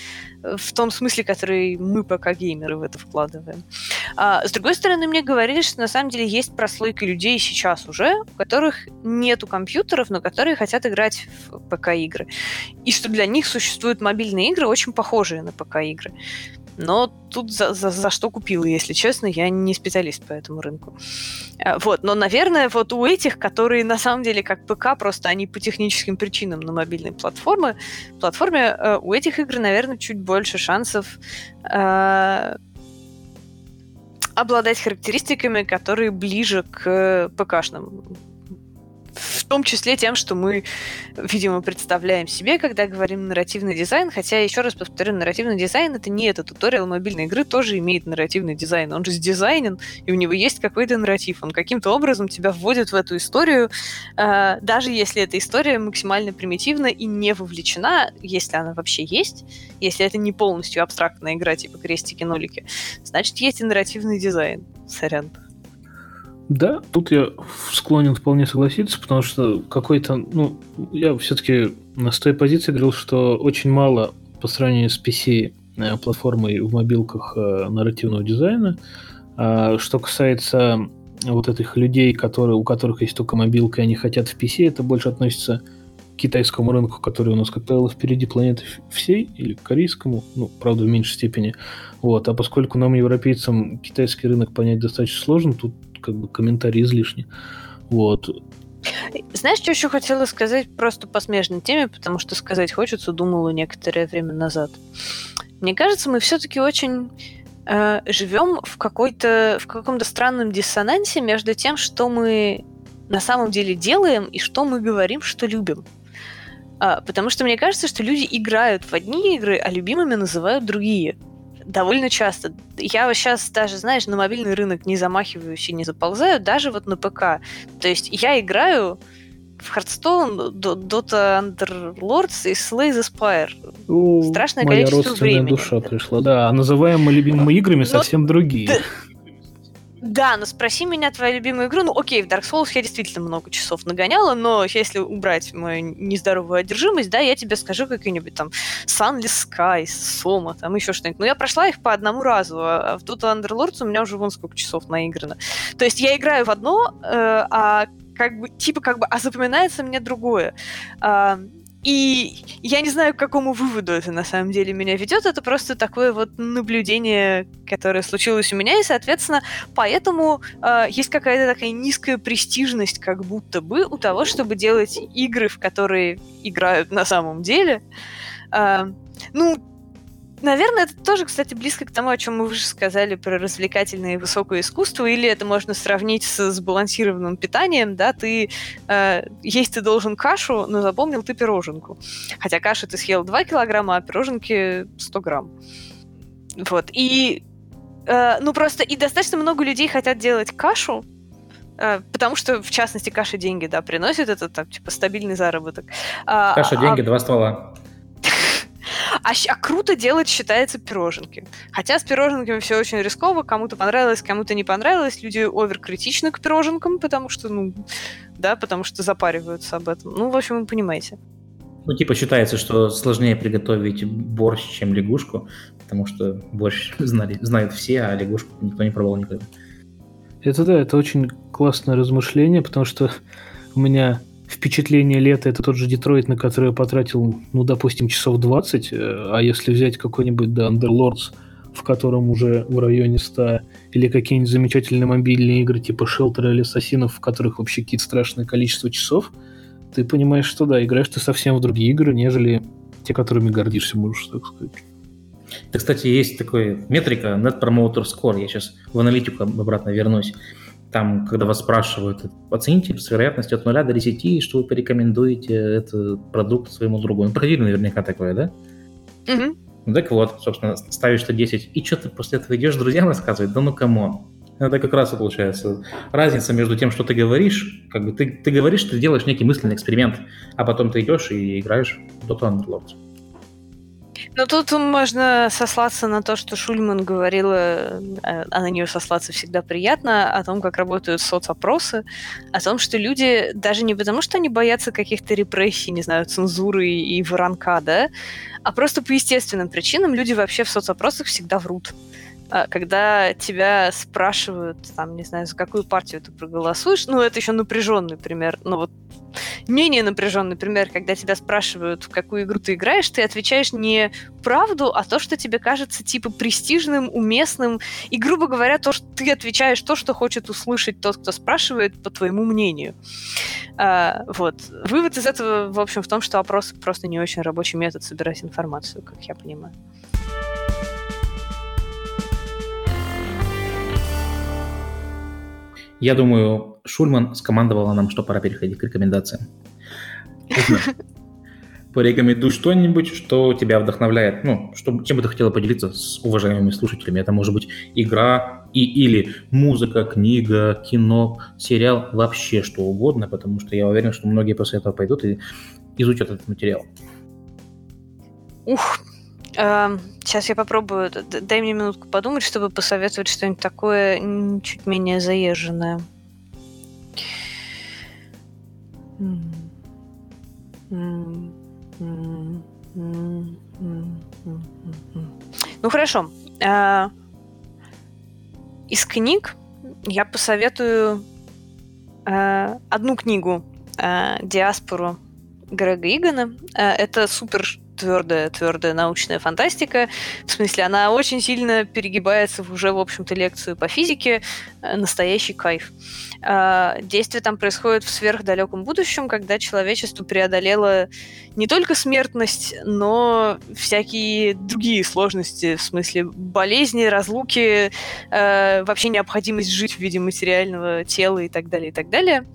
в том смысле, который мы пока геймеры в это вкладываем. А, с другой стороны, мне говорили, что на самом деле есть прослойка людей сейчас уже, у которых нету компьютеров, но которые хотят играть в ПК-игры. И что для них существуют мобильные игры, очень похожие на ПК-игры. Но тут за, за, за что купила, если честно, я не специалист по этому рынку. А, вот, но, наверное, вот у этих, которые на самом деле как ПК, просто они по техническим причинам на мобильной платформе, платформе э, у этих игр, наверное, чуть больше шансов э, обладать характеристиками, которые ближе к ПКшным в том числе тем, что мы, видимо, представляем себе, когда говорим нарративный дизайн, хотя, еще раз повторю, нарративный дизайн — это не этот туториал мобильной игры, тоже имеет нарративный дизайн. Он же сдизайнен, и у него есть какой-то нарратив. Он каким-то образом тебя вводит в эту историю, э, даже если эта история максимально примитивна и не вовлечена, если она вообще есть, если это не полностью абстрактная игра, типа крестики-нолики, значит, есть и нарративный дизайн. Сорян. Да, тут я склонен вполне согласиться, потому что какой-то, ну, я все-таки с той позиции говорил, что очень мало по сравнению с PC э, платформой в мобилках э, нарративного дизайна. А что касается вот этих людей, которые, у которых есть только мобилка, и они хотят в PC, это больше относится к китайскому рынку, который у нас, как правило, впереди планеты всей, или к корейскому, ну, правда, в меньшей степени. Вот. А поскольку нам, европейцам, китайский рынок понять достаточно сложно, тут как бы комментарий излишний. Вот. Знаешь, что еще хотела сказать просто по смежной теме, потому что сказать хочется, думала некоторое время назад. Мне кажется, мы все-таки очень э, живем в какой-то в каком-то странном диссонансе между тем, что мы на самом деле делаем и что мы говорим, что любим. А, потому что мне кажется, что люди играют в одни игры, а любимыми называют другие довольно часто. Я сейчас даже, знаешь, на мобильный рынок не замахиваюсь и не заползаю, даже вот на ПК. То есть я играю в Hearthstone, Dota Underlords и Slay the Spire. У, Страшное моя количество времени. душа пришла. Да, называемые любимыми играми Но... совсем другие. Да, но спроси меня твою любимую игру. Ну, окей, в Dark Souls я действительно много часов нагоняла, но если убрать мою нездоровую одержимость, да, я тебе скажу какие-нибудь там Sunless Sky, Soma, там еще что-нибудь. Но я прошла их по одному разу, а в Total Underlords у меня уже вон сколько часов наиграно. То есть я играю в одно, э, а как бы, типа, как бы, а запоминается мне другое. А, и я не знаю, к какому выводу это на самом деле меня ведет. Это просто такое вот наблюдение, которое случилось у меня, и, соответственно, поэтому э, есть какая-то такая низкая престижность, как будто бы, у того, чтобы делать игры, в которые играют на самом деле. Э, ну, Наверное, это тоже, кстати, близко к тому, о чем мы уже сказали про развлекательное и высокое искусство, или это можно сравнить с сбалансированным питанием, да, ты э, есть ты должен кашу, но запомнил ты пироженку. Хотя каши ты съел 2 килограмма, а пироженки 100 грамм. Вот. И, э, ну, просто и достаточно много людей хотят делать кашу, э, потому что, в частности, каша деньги, да, приносит это, так, типа, стабильный заработок. А, каша а, деньги, а... два ствола. А, а круто делать считается пироженки. Хотя с пироженками все очень рисково, кому-то понравилось, кому-то не понравилось. Люди оверкритичны к пироженкам, потому что, ну, да, потому что запариваются об этом. Ну, в общем, вы понимаете. Ну, типа считается, что сложнее приготовить борщ, чем лягушку, потому что борщ знали, знают все, а лягушку никто не пробовал никогда. Это да, это очень классное размышление, потому что у меня впечатление лета это тот же Детройт, на который я потратил, ну, допустим, часов 20, э, а если взять какой-нибудь, да, Underlords, в котором уже в районе 100, или какие-нибудь замечательные мобильные игры типа Shelter или Ассасинов, в которых вообще какие-то страшное количество часов, ты понимаешь, что да, играешь ты совсем в другие игры, нежели те, которыми гордишься, можешь так сказать. Это, кстати, есть такая метрика Net Promoter Score. Я сейчас в аналитику обратно вернусь. Там, когда вас спрашивают, оцените с вероятностью от 0 до 10, что вы порекомендуете этот продукт своему другу. Ну, проходили наверняка такое, да? Угу. Ну, так вот, собственно, ставишь что 10, и что ты после этого идешь друзьям рассказывать? Да ну come on. Это как раз и получается разница между тем, что ты говоришь, как бы ты, ты говоришь, ты делаешь некий мысленный эксперимент, а потом ты идешь и играешь в Dota Underlords. Ну, тут можно сослаться на то, что Шульман говорила, э, а на нее сослаться всегда приятно, о том, как работают соцопросы, о том, что люди даже не потому, что они боятся каких-то репрессий, не знаю, цензуры и воронка, да, а просто по естественным причинам люди вообще в соцопросах всегда врут. А, когда тебя спрашивают, там, не знаю, за какую партию ты проголосуешь, ну, это еще напряженный пример, но вот менее напряженный пример, когда тебя спрашивают, в какую игру ты играешь, ты отвечаешь не правду, а то, что тебе кажется, типа, престижным, уместным, и, грубо говоря, то, что ты отвечаешь то, что хочет услышать тот, кто спрашивает, по твоему мнению. А, вот. Вывод из этого, в общем, в том, что опрос просто не очень рабочий метод собирать информацию, как я понимаю. Я думаю, Шульман скомандовала нам, что пора переходить к рекомендациям. Порекомендуй что-нибудь, что тебя вдохновляет. Ну, что, чем бы ты хотела поделиться с уважаемыми слушателями. Это может быть игра и, или музыка, книга, кино, сериал, вообще что угодно, потому что я уверен, что многие после этого пойдут и изучат этот материал. Ух, Сейчас я попробую. Дай мне минутку подумать, чтобы посоветовать что-нибудь такое чуть менее заезженное. Ну хорошо. А, из книг я посоветую а, одну книгу а, «Диаспору» Грега Игана. Это супер твердая, твердая научная фантастика. В смысле, она очень сильно перегибается в уже, в общем-то, лекцию по физике. Э, настоящий кайф. А, действие там происходит в сверхдалеком будущем, когда человечество преодолело не только смертность, но всякие другие сложности, в смысле болезни, разлуки, э, вообще необходимость жить в виде материального тела и так далее, и так далее.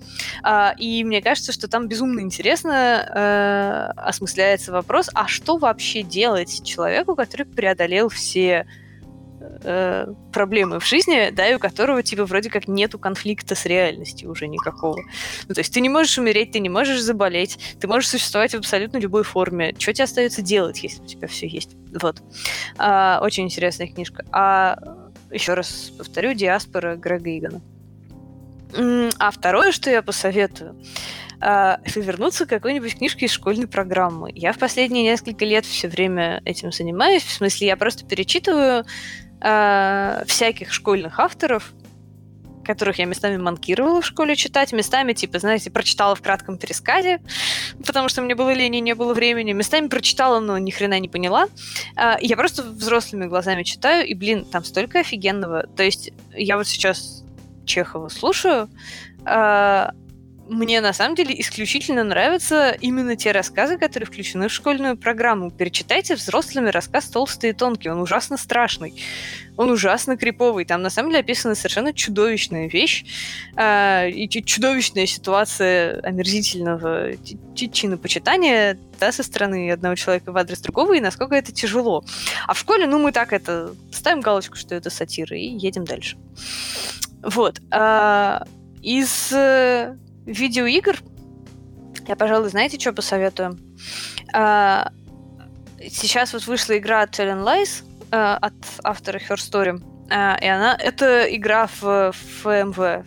А, и мне кажется, что там безумно интересно э, осмысляется вопрос, а что вообще делать человеку, который преодолел все э, проблемы в жизни, да, и у которого, типа, вроде как нету конфликта с реальностью уже никакого. Ну, то есть ты не можешь умереть, ты не можешь заболеть, ты можешь существовать в абсолютно любой форме. Что тебе остается делать, если у тебя все есть? Вот. А, очень интересная книжка. А еще раз повторю, «Диаспора» Грега Игана. А второе, что я посоветую, э, вернуться к какой-нибудь книжке из школьной программы. Я в последние несколько лет все время этим занимаюсь. В смысле, я просто перечитываю э, всяких школьных авторов, которых я местами манкировала в школе читать, местами, типа, знаете, прочитала в кратком пересказе, потому что мне было лень и не было времени, местами прочитала, но ни хрена не поняла. А, я просто взрослыми глазами читаю, и, блин, там столько офигенного. То есть я вот сейчас Чехова слушаю, а, мне на самом деле исключительно нравятся именно те рассказы, которые включены в школьную программу. Перечитайте взрослыми рассказ «Толстый и тонкий». Он ужасно страшный. Он ужасно криповый. Там на самом деле описана совершенно чудовищная вещь э, и чудовищная ситуация омерзительного чинопочитания да, со стороны одного человека в адрес другого, и насколько это тяжело. А в школе, ну, мы так это ставим галочку, что это сатира, и едем дальше. Вот. А, из э, видеоигр я, пожалуй, знаете, что посоветую? А, сейчас вот вышла игра Telling Lies а, от автора Her Story, а, и она это игра в FMV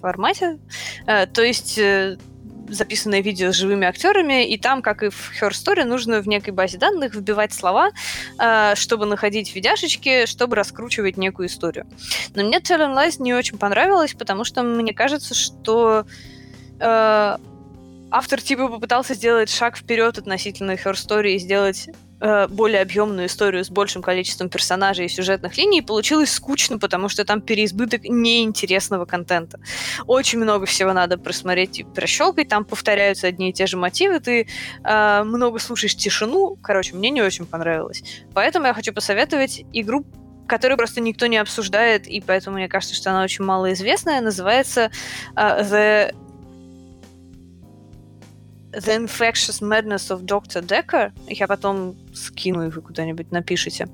формате, а, то есть э, записанное видео с живыми актерами, и там, как и в Her Story, нужно в некой базе данных вбивать слова, э, чтобы находить видяшечки, чтобы раскручивать некую историю. Но мне Telling Lies не очень понравилось, потому что мне кажется, что э, автор типа попытался сделать шаг вперед относительно Her Story и сделать э, более объемную историю с большим количеством персонажей и сюжетных линий, и получилось скучно, потому что там переизбыток неинтересного контента. Очень много всего надо просмотреть и прощелкать, там повторяются одни и те же мотивы, ты э, много слушаешь тишину. Короче, мне не очень понравилось. Поэтому я хочу посоветовать игру которую просто никто не обсуждает, и поэтому мне кажется, что она очень малоизвестная, называется uh, The The Infectious Madness of Dr. Decker. Я потом скину, и вы куда-нибудь напишите.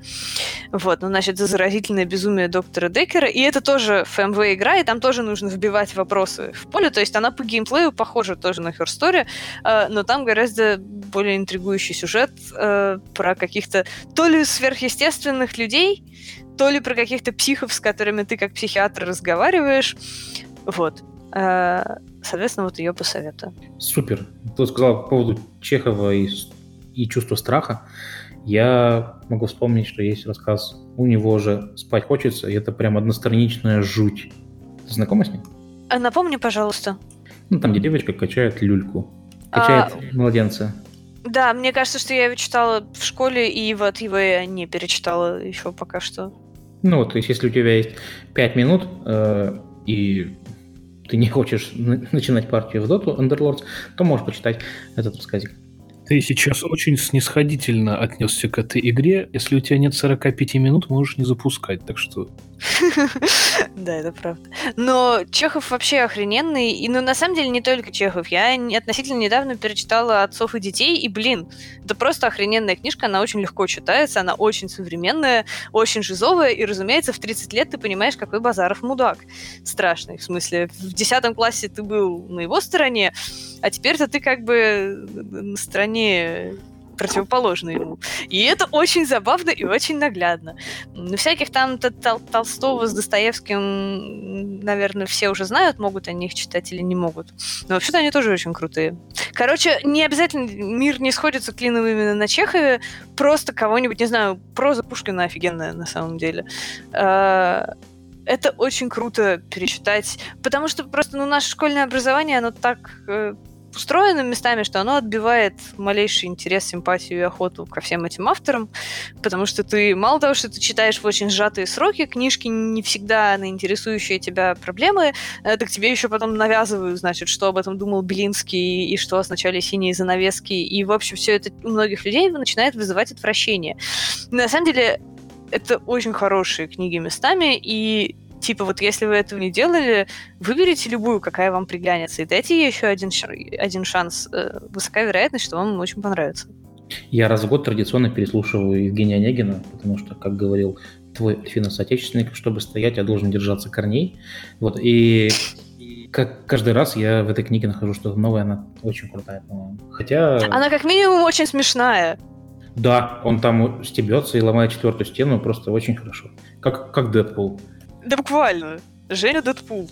Вот, ну, значит, за заразительное безумие доктора Деккера. И это тоже FMV игра, и там тоже нужно вбивать вопросы в поле. То есть она по геймплею похожа тоже на Her Story, э, но там гораздо более интригующий сюжет э, про каких-то то ли сверхъестественных людей, то ли про каких-то психов, с которыми ты как психиатр разговариваешь. Вот. Э, соответственно, вот ее посоветую. Супер. Ты сказал по поводу Чехова и, и чувства страха. Я могу вспомнить, что есть рассказ «У него же спать хочется», и это прям одностраничная жуть. Ты знакома с ним? А напомни, пожалуйста. Ну, там, где девочка качает люльку. Качает а... младенца. Да, мне кажется, что я его читала в школе, и вот его я не перечитала еще пока что. Ну, то есть, если у тебя есть 5 минут, э, и ты не хочешь начинать партию в Dota Underlords, то можешь почитать этот рассказик. Ты сейчас очень снисходительно отнесся к этой игре. Если у тебя нет 45 минут, можешь не запускать, так что... Да, это правда. Но Чехов вообще охрененный. И, ну, на самом деле, не только Чехов. Я относительно недавно перечитала «Отцов и детей», и, блин, это просто охрененная книжка. Она очень легко читается, она очень современная, очень жизовая, и, разумеется, в 30 лет ты понимаешь, какой Базаров мудак. Страшный, в смысле. В 10 классе ты был на его стороне, а теперь-то ты как бы на стороне противоположно ему. И это очень забавно и очень наглядно. Ну, всяких там Тол Толстого с Достоевским, наверное, все уже знают, могут они их читать или не могут. Но вообще-то они тоже очень крутые. Короче, не обязательно мир не сходится клином именно на Чехове, просто кого-нибудь, не знаю, проза Пушкина офигенная на самом деле а, это очень круто перечитать, потому что просто ну, наше школьное образование, оно так э, устроено местами, что оно отбивает малейший интерес, симпатию и охоту ко всем этим авторам, потому что ты, мало того, что ты читаешь в очень сжатые сроки, книжки не всегда на интересующие тебя проблемы, э, так тебе еще потом навязывают, значит, что об этом думал Белинский и что означали синие занавески, и, в общем, все это у многих людей начинает вызывать отвращение. На самом деле, это очень хорошие книги местами, и Типа, вот если вы этого не делали, выберите любую, какая вам приглянется, и дайте ей еще один, один шанс. Э, высокая вероятность, что вам очень понравится. Я раз в год традиционно переслушиваю Евгения Онегина, потому что, как говорил твой альфинос-отечественник, чтобы стоять, я должен держаться корней. Вот, и как каждый раз я в этой книге нахожу что-то новое, она очень крутая, по-моему. Хотя... Она как минимум очень смешная. Да, он там стебется и ломает четвертую стену просто очень хорошо. Как, как Дэдпул. Да буквально. Женя Дэдпул.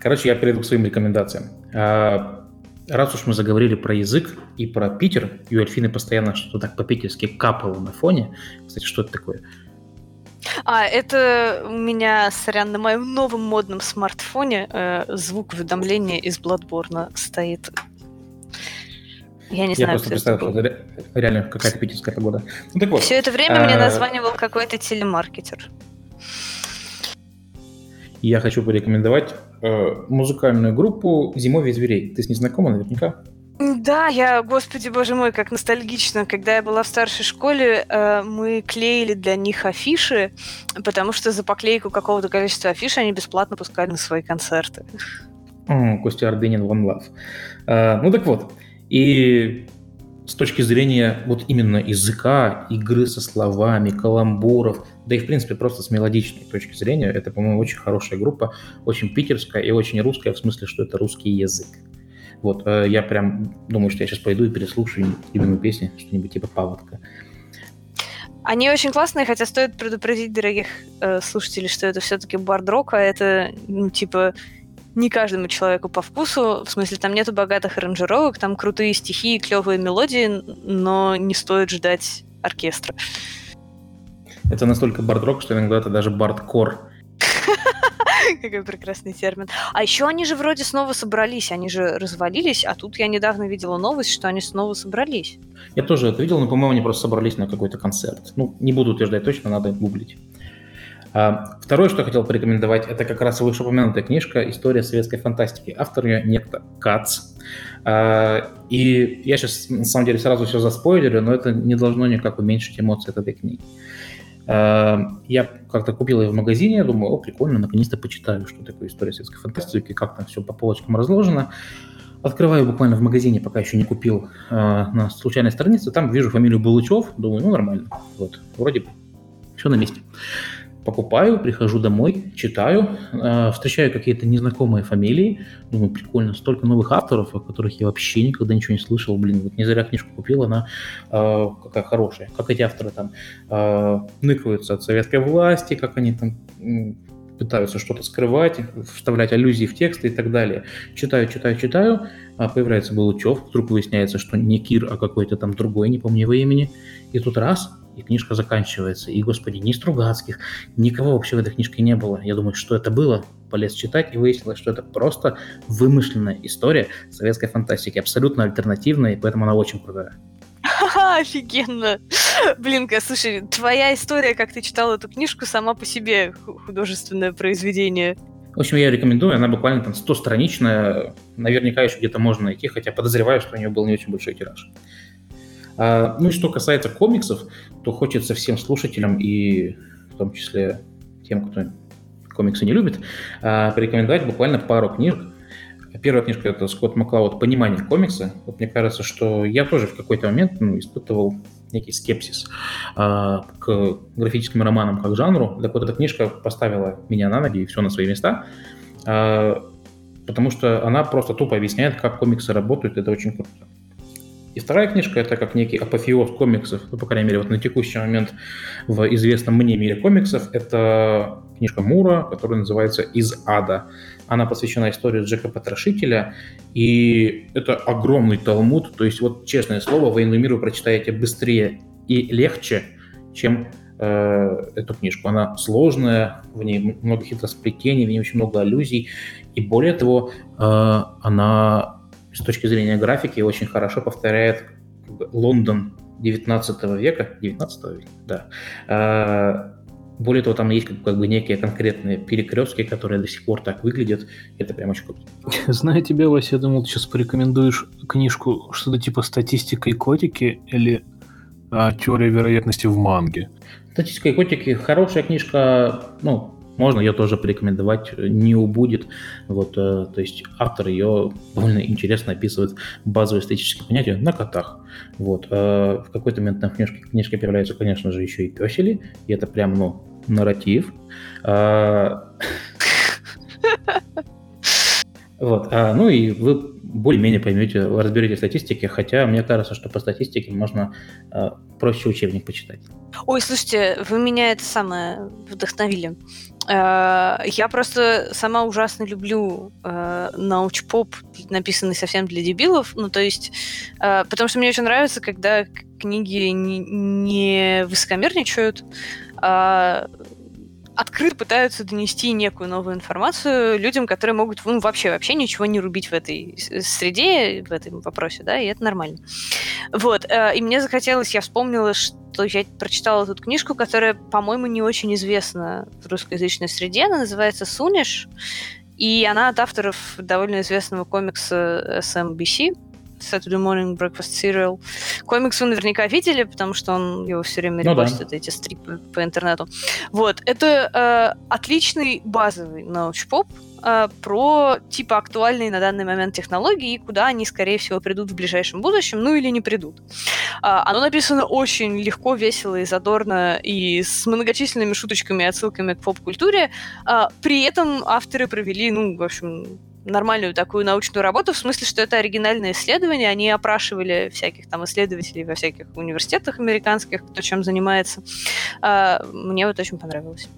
Короче, я перейду к своим рекомендациям. А, раз уж мы заговорили про язык и про Питер, и у Альфины постоянно что-то так по-питерски капало на фоне. Кстати, что это такое? А, это у меня, сорян, на моем новом модном смартфоне э, звук уведомления из Bloodborne стоит. Я не я знаю, просто представил, что это реально какая-то питерская погода. Ну, так вот. Все это время а... мне названивал какой-то телемаркетер я хочу порекомендовать э, музыкальную группу «Зимовье зверей». Ты с ней знакома наверняка? Да, я, господи, боже мой, как ностальгично. Когда я была в старшей школе, э, мы клеили для них афиши, потому что за поклейку какого-то количества афиш они бесплатно пускали на свои концерты. Костя Ордынин, One Love. Э, ну так вот, и с точки зрения вот именно языка, игры со словами, каламбуров, да и в принципе просто с мелодичной точки зрения, это, по-моему, очень хорошая группа, очень питерская и очень русская, в смысле, что это русский язык. Вот, э, я прям думаю, что я сейчас пойду и переслушаю любимую песню, что-нибудь типа «Паводка». Они очень классные, хотя стоит предупредить дорогих э, слушателей, что это все-таки бард-рок, а это, ну, типа, не каждому человеку по вкусу. В смысле, там нету богатых аранжировок, там крутые стихи и клевые мелодии, но не стоит ждать оркестра. Это настолько бард-рок, что иногда это даже бардкор. Какой прекрасный термин. А еще они же вроде снова собрались, они же развалились, а тут я недавно видела новость, что они снова собрались. Я тоже это видел, но, по-моему, они просто собрались на какой-то концерт. Ну, не буду утверждать точно, надо гуглить. А, второе, что я хотел порекомендовать, это как раз вышеупомянутая книжка «История советской фантастики». Автор ее некто Кац. А, и я сейчас, на самом деле, сразу все заспойлерю, но это не должно никак уменьшить эмоции от этой книги. А, я как-то купил ее в магазине, я думаю, о, прикольно, наконец-то почитаю, что такое история советской фантастики, как там все по полочкам разложено. Открываю буквально в магазине, пока еще не купил, на случайной странице, там вижу фамилию Булычев, думаю, ну нормально, вот, вроде все на месте покупаю, прихожу домой, читаю, э, встречаю какие-то незнакомые фамилии, думаю, прикольно, столько новых авторов, о которых я вообще никогда ничего не слышал, блин, вот не зря книжку купил, она э, какая хорошая, как эти авторы там э, ныкаются от советской власти, как они там пытаются что-то скрывать, вставлять аллюзии в тексты и так далее. Читаю, читаю, читаю, а появляется Булычев, вдруг выясняется, что не Кир, а какой-то там другой, не помню его имени, и тут раз, и книжка заканчивается. И, господи, ни Стругацких, никого вообще в этой книжке не было. Я думаю, что это было? Полез читать, и выяснилось, что это просто вымышленная история советской фантастики, абсолютно альтернативная, и поэтому она очень крутая. Офигенно. Блинка, слушай, твоя история, как ты читал эту книжку, сама по себе художественное произведение. В общем, я рекомендую, она буквально там 100-страничная, наверняка еще где-то можно найти, хотя подозреваю, что у нее был не очень большой тираж. А, ну и что касается комиксов, то хочется всем слушателям и в том числе тем, кто комиксы не любит, а, порекомендовать буквально пару книг. Первая книжка это Скотт Маклауд «Понимание комикса». Вот мне кажется, что я тоже в какой-то момент ну, испытывал некий скепсис а, к графическим романам как жанру. Так вот, эта книжка поставила меня на ноги и все на свои места, а, потому что она просто тупо объясняет, как комиксы работают, это очень круто. И вторая книжка это как некий апофеоз комиксов, ну, по крайней мере, вот на текущий момент в известном мне мире комиксов, это книжка Мура, которая называется «Из ада». Она посвящена истории Джека Потрошителя, и это огромный талмуд, то есть вот, честное слово, «Военную миру» прочитаете быстрее и легче, чем э, эту книжку. Она сложная, в ней много хитросплетений, в ней очень много аллюзий, и более того, э, она с точки зрения графики очень хорошо повторяет Лондон 19 века, 19 века, да. А, более того, там есть как, как бы некие конкретные перекрестки, которые до сих пор так выглядят. Это прям очень круто. Зная тебя, Вася, я думал, ты сейчас порекомендуешь книжку что-то типа «Статистика и котики» или а, «Теория вероятности в манге». «Статистика и котики» хорошая книжка, ну, можно ее тоже порекомендовать, не убудет. Вот, э, то есть автор ее довольно интересно описывает базовые эстетические понятия на котах. Вот, э, в какой-то момент на книжке, книжке появляются, конечно же, еще и песели, и это прям, ну, нарратив. А, вот, а, ну и вы более-менее поймете, разберете статистики, хотя мне кажется, что по статистике можно э, проще учебник почитать. Ой, слушайте, вы меня это самое вдохновили. Э, я просто сама ужасно люблю э, научпоп, написанный совсем для дебилов. Ну, то есть, э, потому что мне очень нравится, когда книги не, не высокомерничают, а открыто пытаются донести некую новую информацию людям, которые могут ну, вообще вообще ничего не рубить в этой среде, в этом вопросе, да, и это нормально. Вот, и мне захотелось, я вспомнила, что то я прочитала тут книжку, которая, по-моему, не очень известна в русскоязычной среде. Она называется «Суниш». и она от авторов довольно известного комикса SMBC, Saturday Morning Breakfast Cereal. Комикс вы наверняка видели, потому что он его все время ну, репостит, да. эти стрипы по интернету. Вот, это э, отличный базовый научпоп, э, про типа актуальные на данный момент технологии и куда они, скорее всего, придут в ближайшем будущем, ну или не придут. Э, оно написано очень легко, весело и задорно, и с многочисленными шуточками и отсылками к поп-культуре. Э, при этом авторы провели, ну, в общем, нормальную такую научную работу, в смысле, что это оригинальное исследование, они опрашивали всяких там исследователей во всяких университетах американских, кто чем занимается. А, мне вот очень понравилось.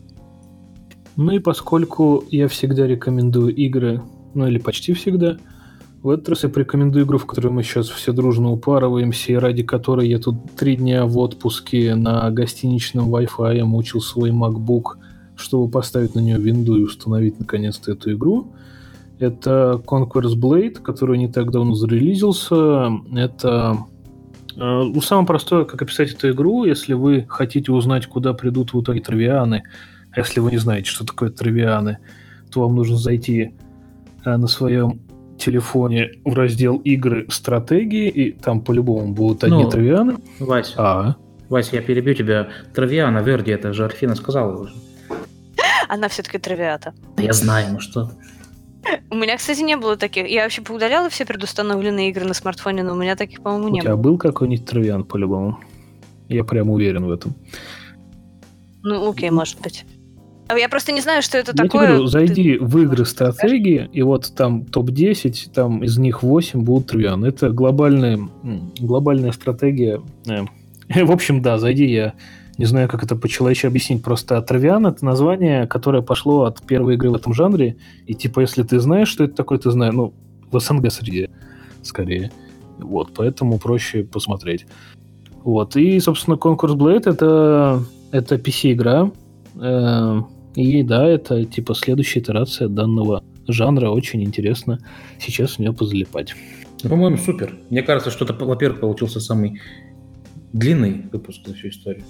Ну и поскольку я всегда рекомендую игры, ну или почти всегда, в этот раз я порекомендую игру, в которой мы сейчас все дружно упарываемся, и ради которой я тут три дня в отпуске на гостиничном Wi-Fi мучил свой MacBook, чтобы поставить на нее винду и установить наконец-то эту игру. Это Conquer's Blade, который не так давно зарелизился. Это ну, самое простое, как описать эту игру, если вы хотите узнать, куда придут в итоге травианы, а если вы не знаете, что такое травианы, то вам нужно зайти э, на своем телефоне в раздел игры стратегии, и там по-любому будут одни ну, травианы. Вась, а? Вась, я перебью тебя. Травиана, Верди, это же Альфина сказала уже. Она все-таки травиата. Я знаю, ну что у меня, кстати, не было таких. Я вообще поудаляла все предустановленные игры на смартфоне, но у меня таких, по-моему, не было. У тебя был какой-нибудь травиан, по-любому? Я прям уверен в этом. Ну, окей, может быть. А я просто не знаю, что это я такое. Тебе говорю, зайди в игры стратегии, и вот там топ-10, там из них 8 будут травиан. Это глобальная, глобальная стратегия. Э, в общем, да, зайди, я не знаю, как это по-человечески объяснить, просто Травиан — это название, которое пошло от первой игры в этом жанре, и типа, если ты знаешь, что это такое, ты знаешь, ну, в СНГ среде, скорее. Вот, поэтому проще посмотреть. Вот, и, собственно, Concourse Blade — это, это PC-игра, э, и да, это типа следующая итерация данного жанра, очень интересно сейчас в нее позалипать. По-моему, супер. Мне кажется, что это, во-первых, получился самый длинный выпуск за всю историю.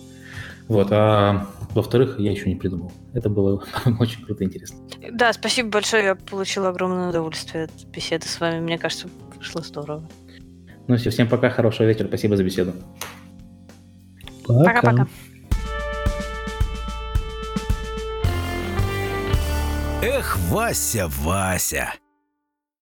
Вот, а во-вторых, я еще не придумал. Это было очень круто и интересно. Да, спасибо большое. Я получила огромное удовольствие от беседы с вами. Мне кажется, вышло здорово. Ну все, всем пока, хорошего вечера. Спасибо за беседу. Пока-пока. Эх, Вася, Вася.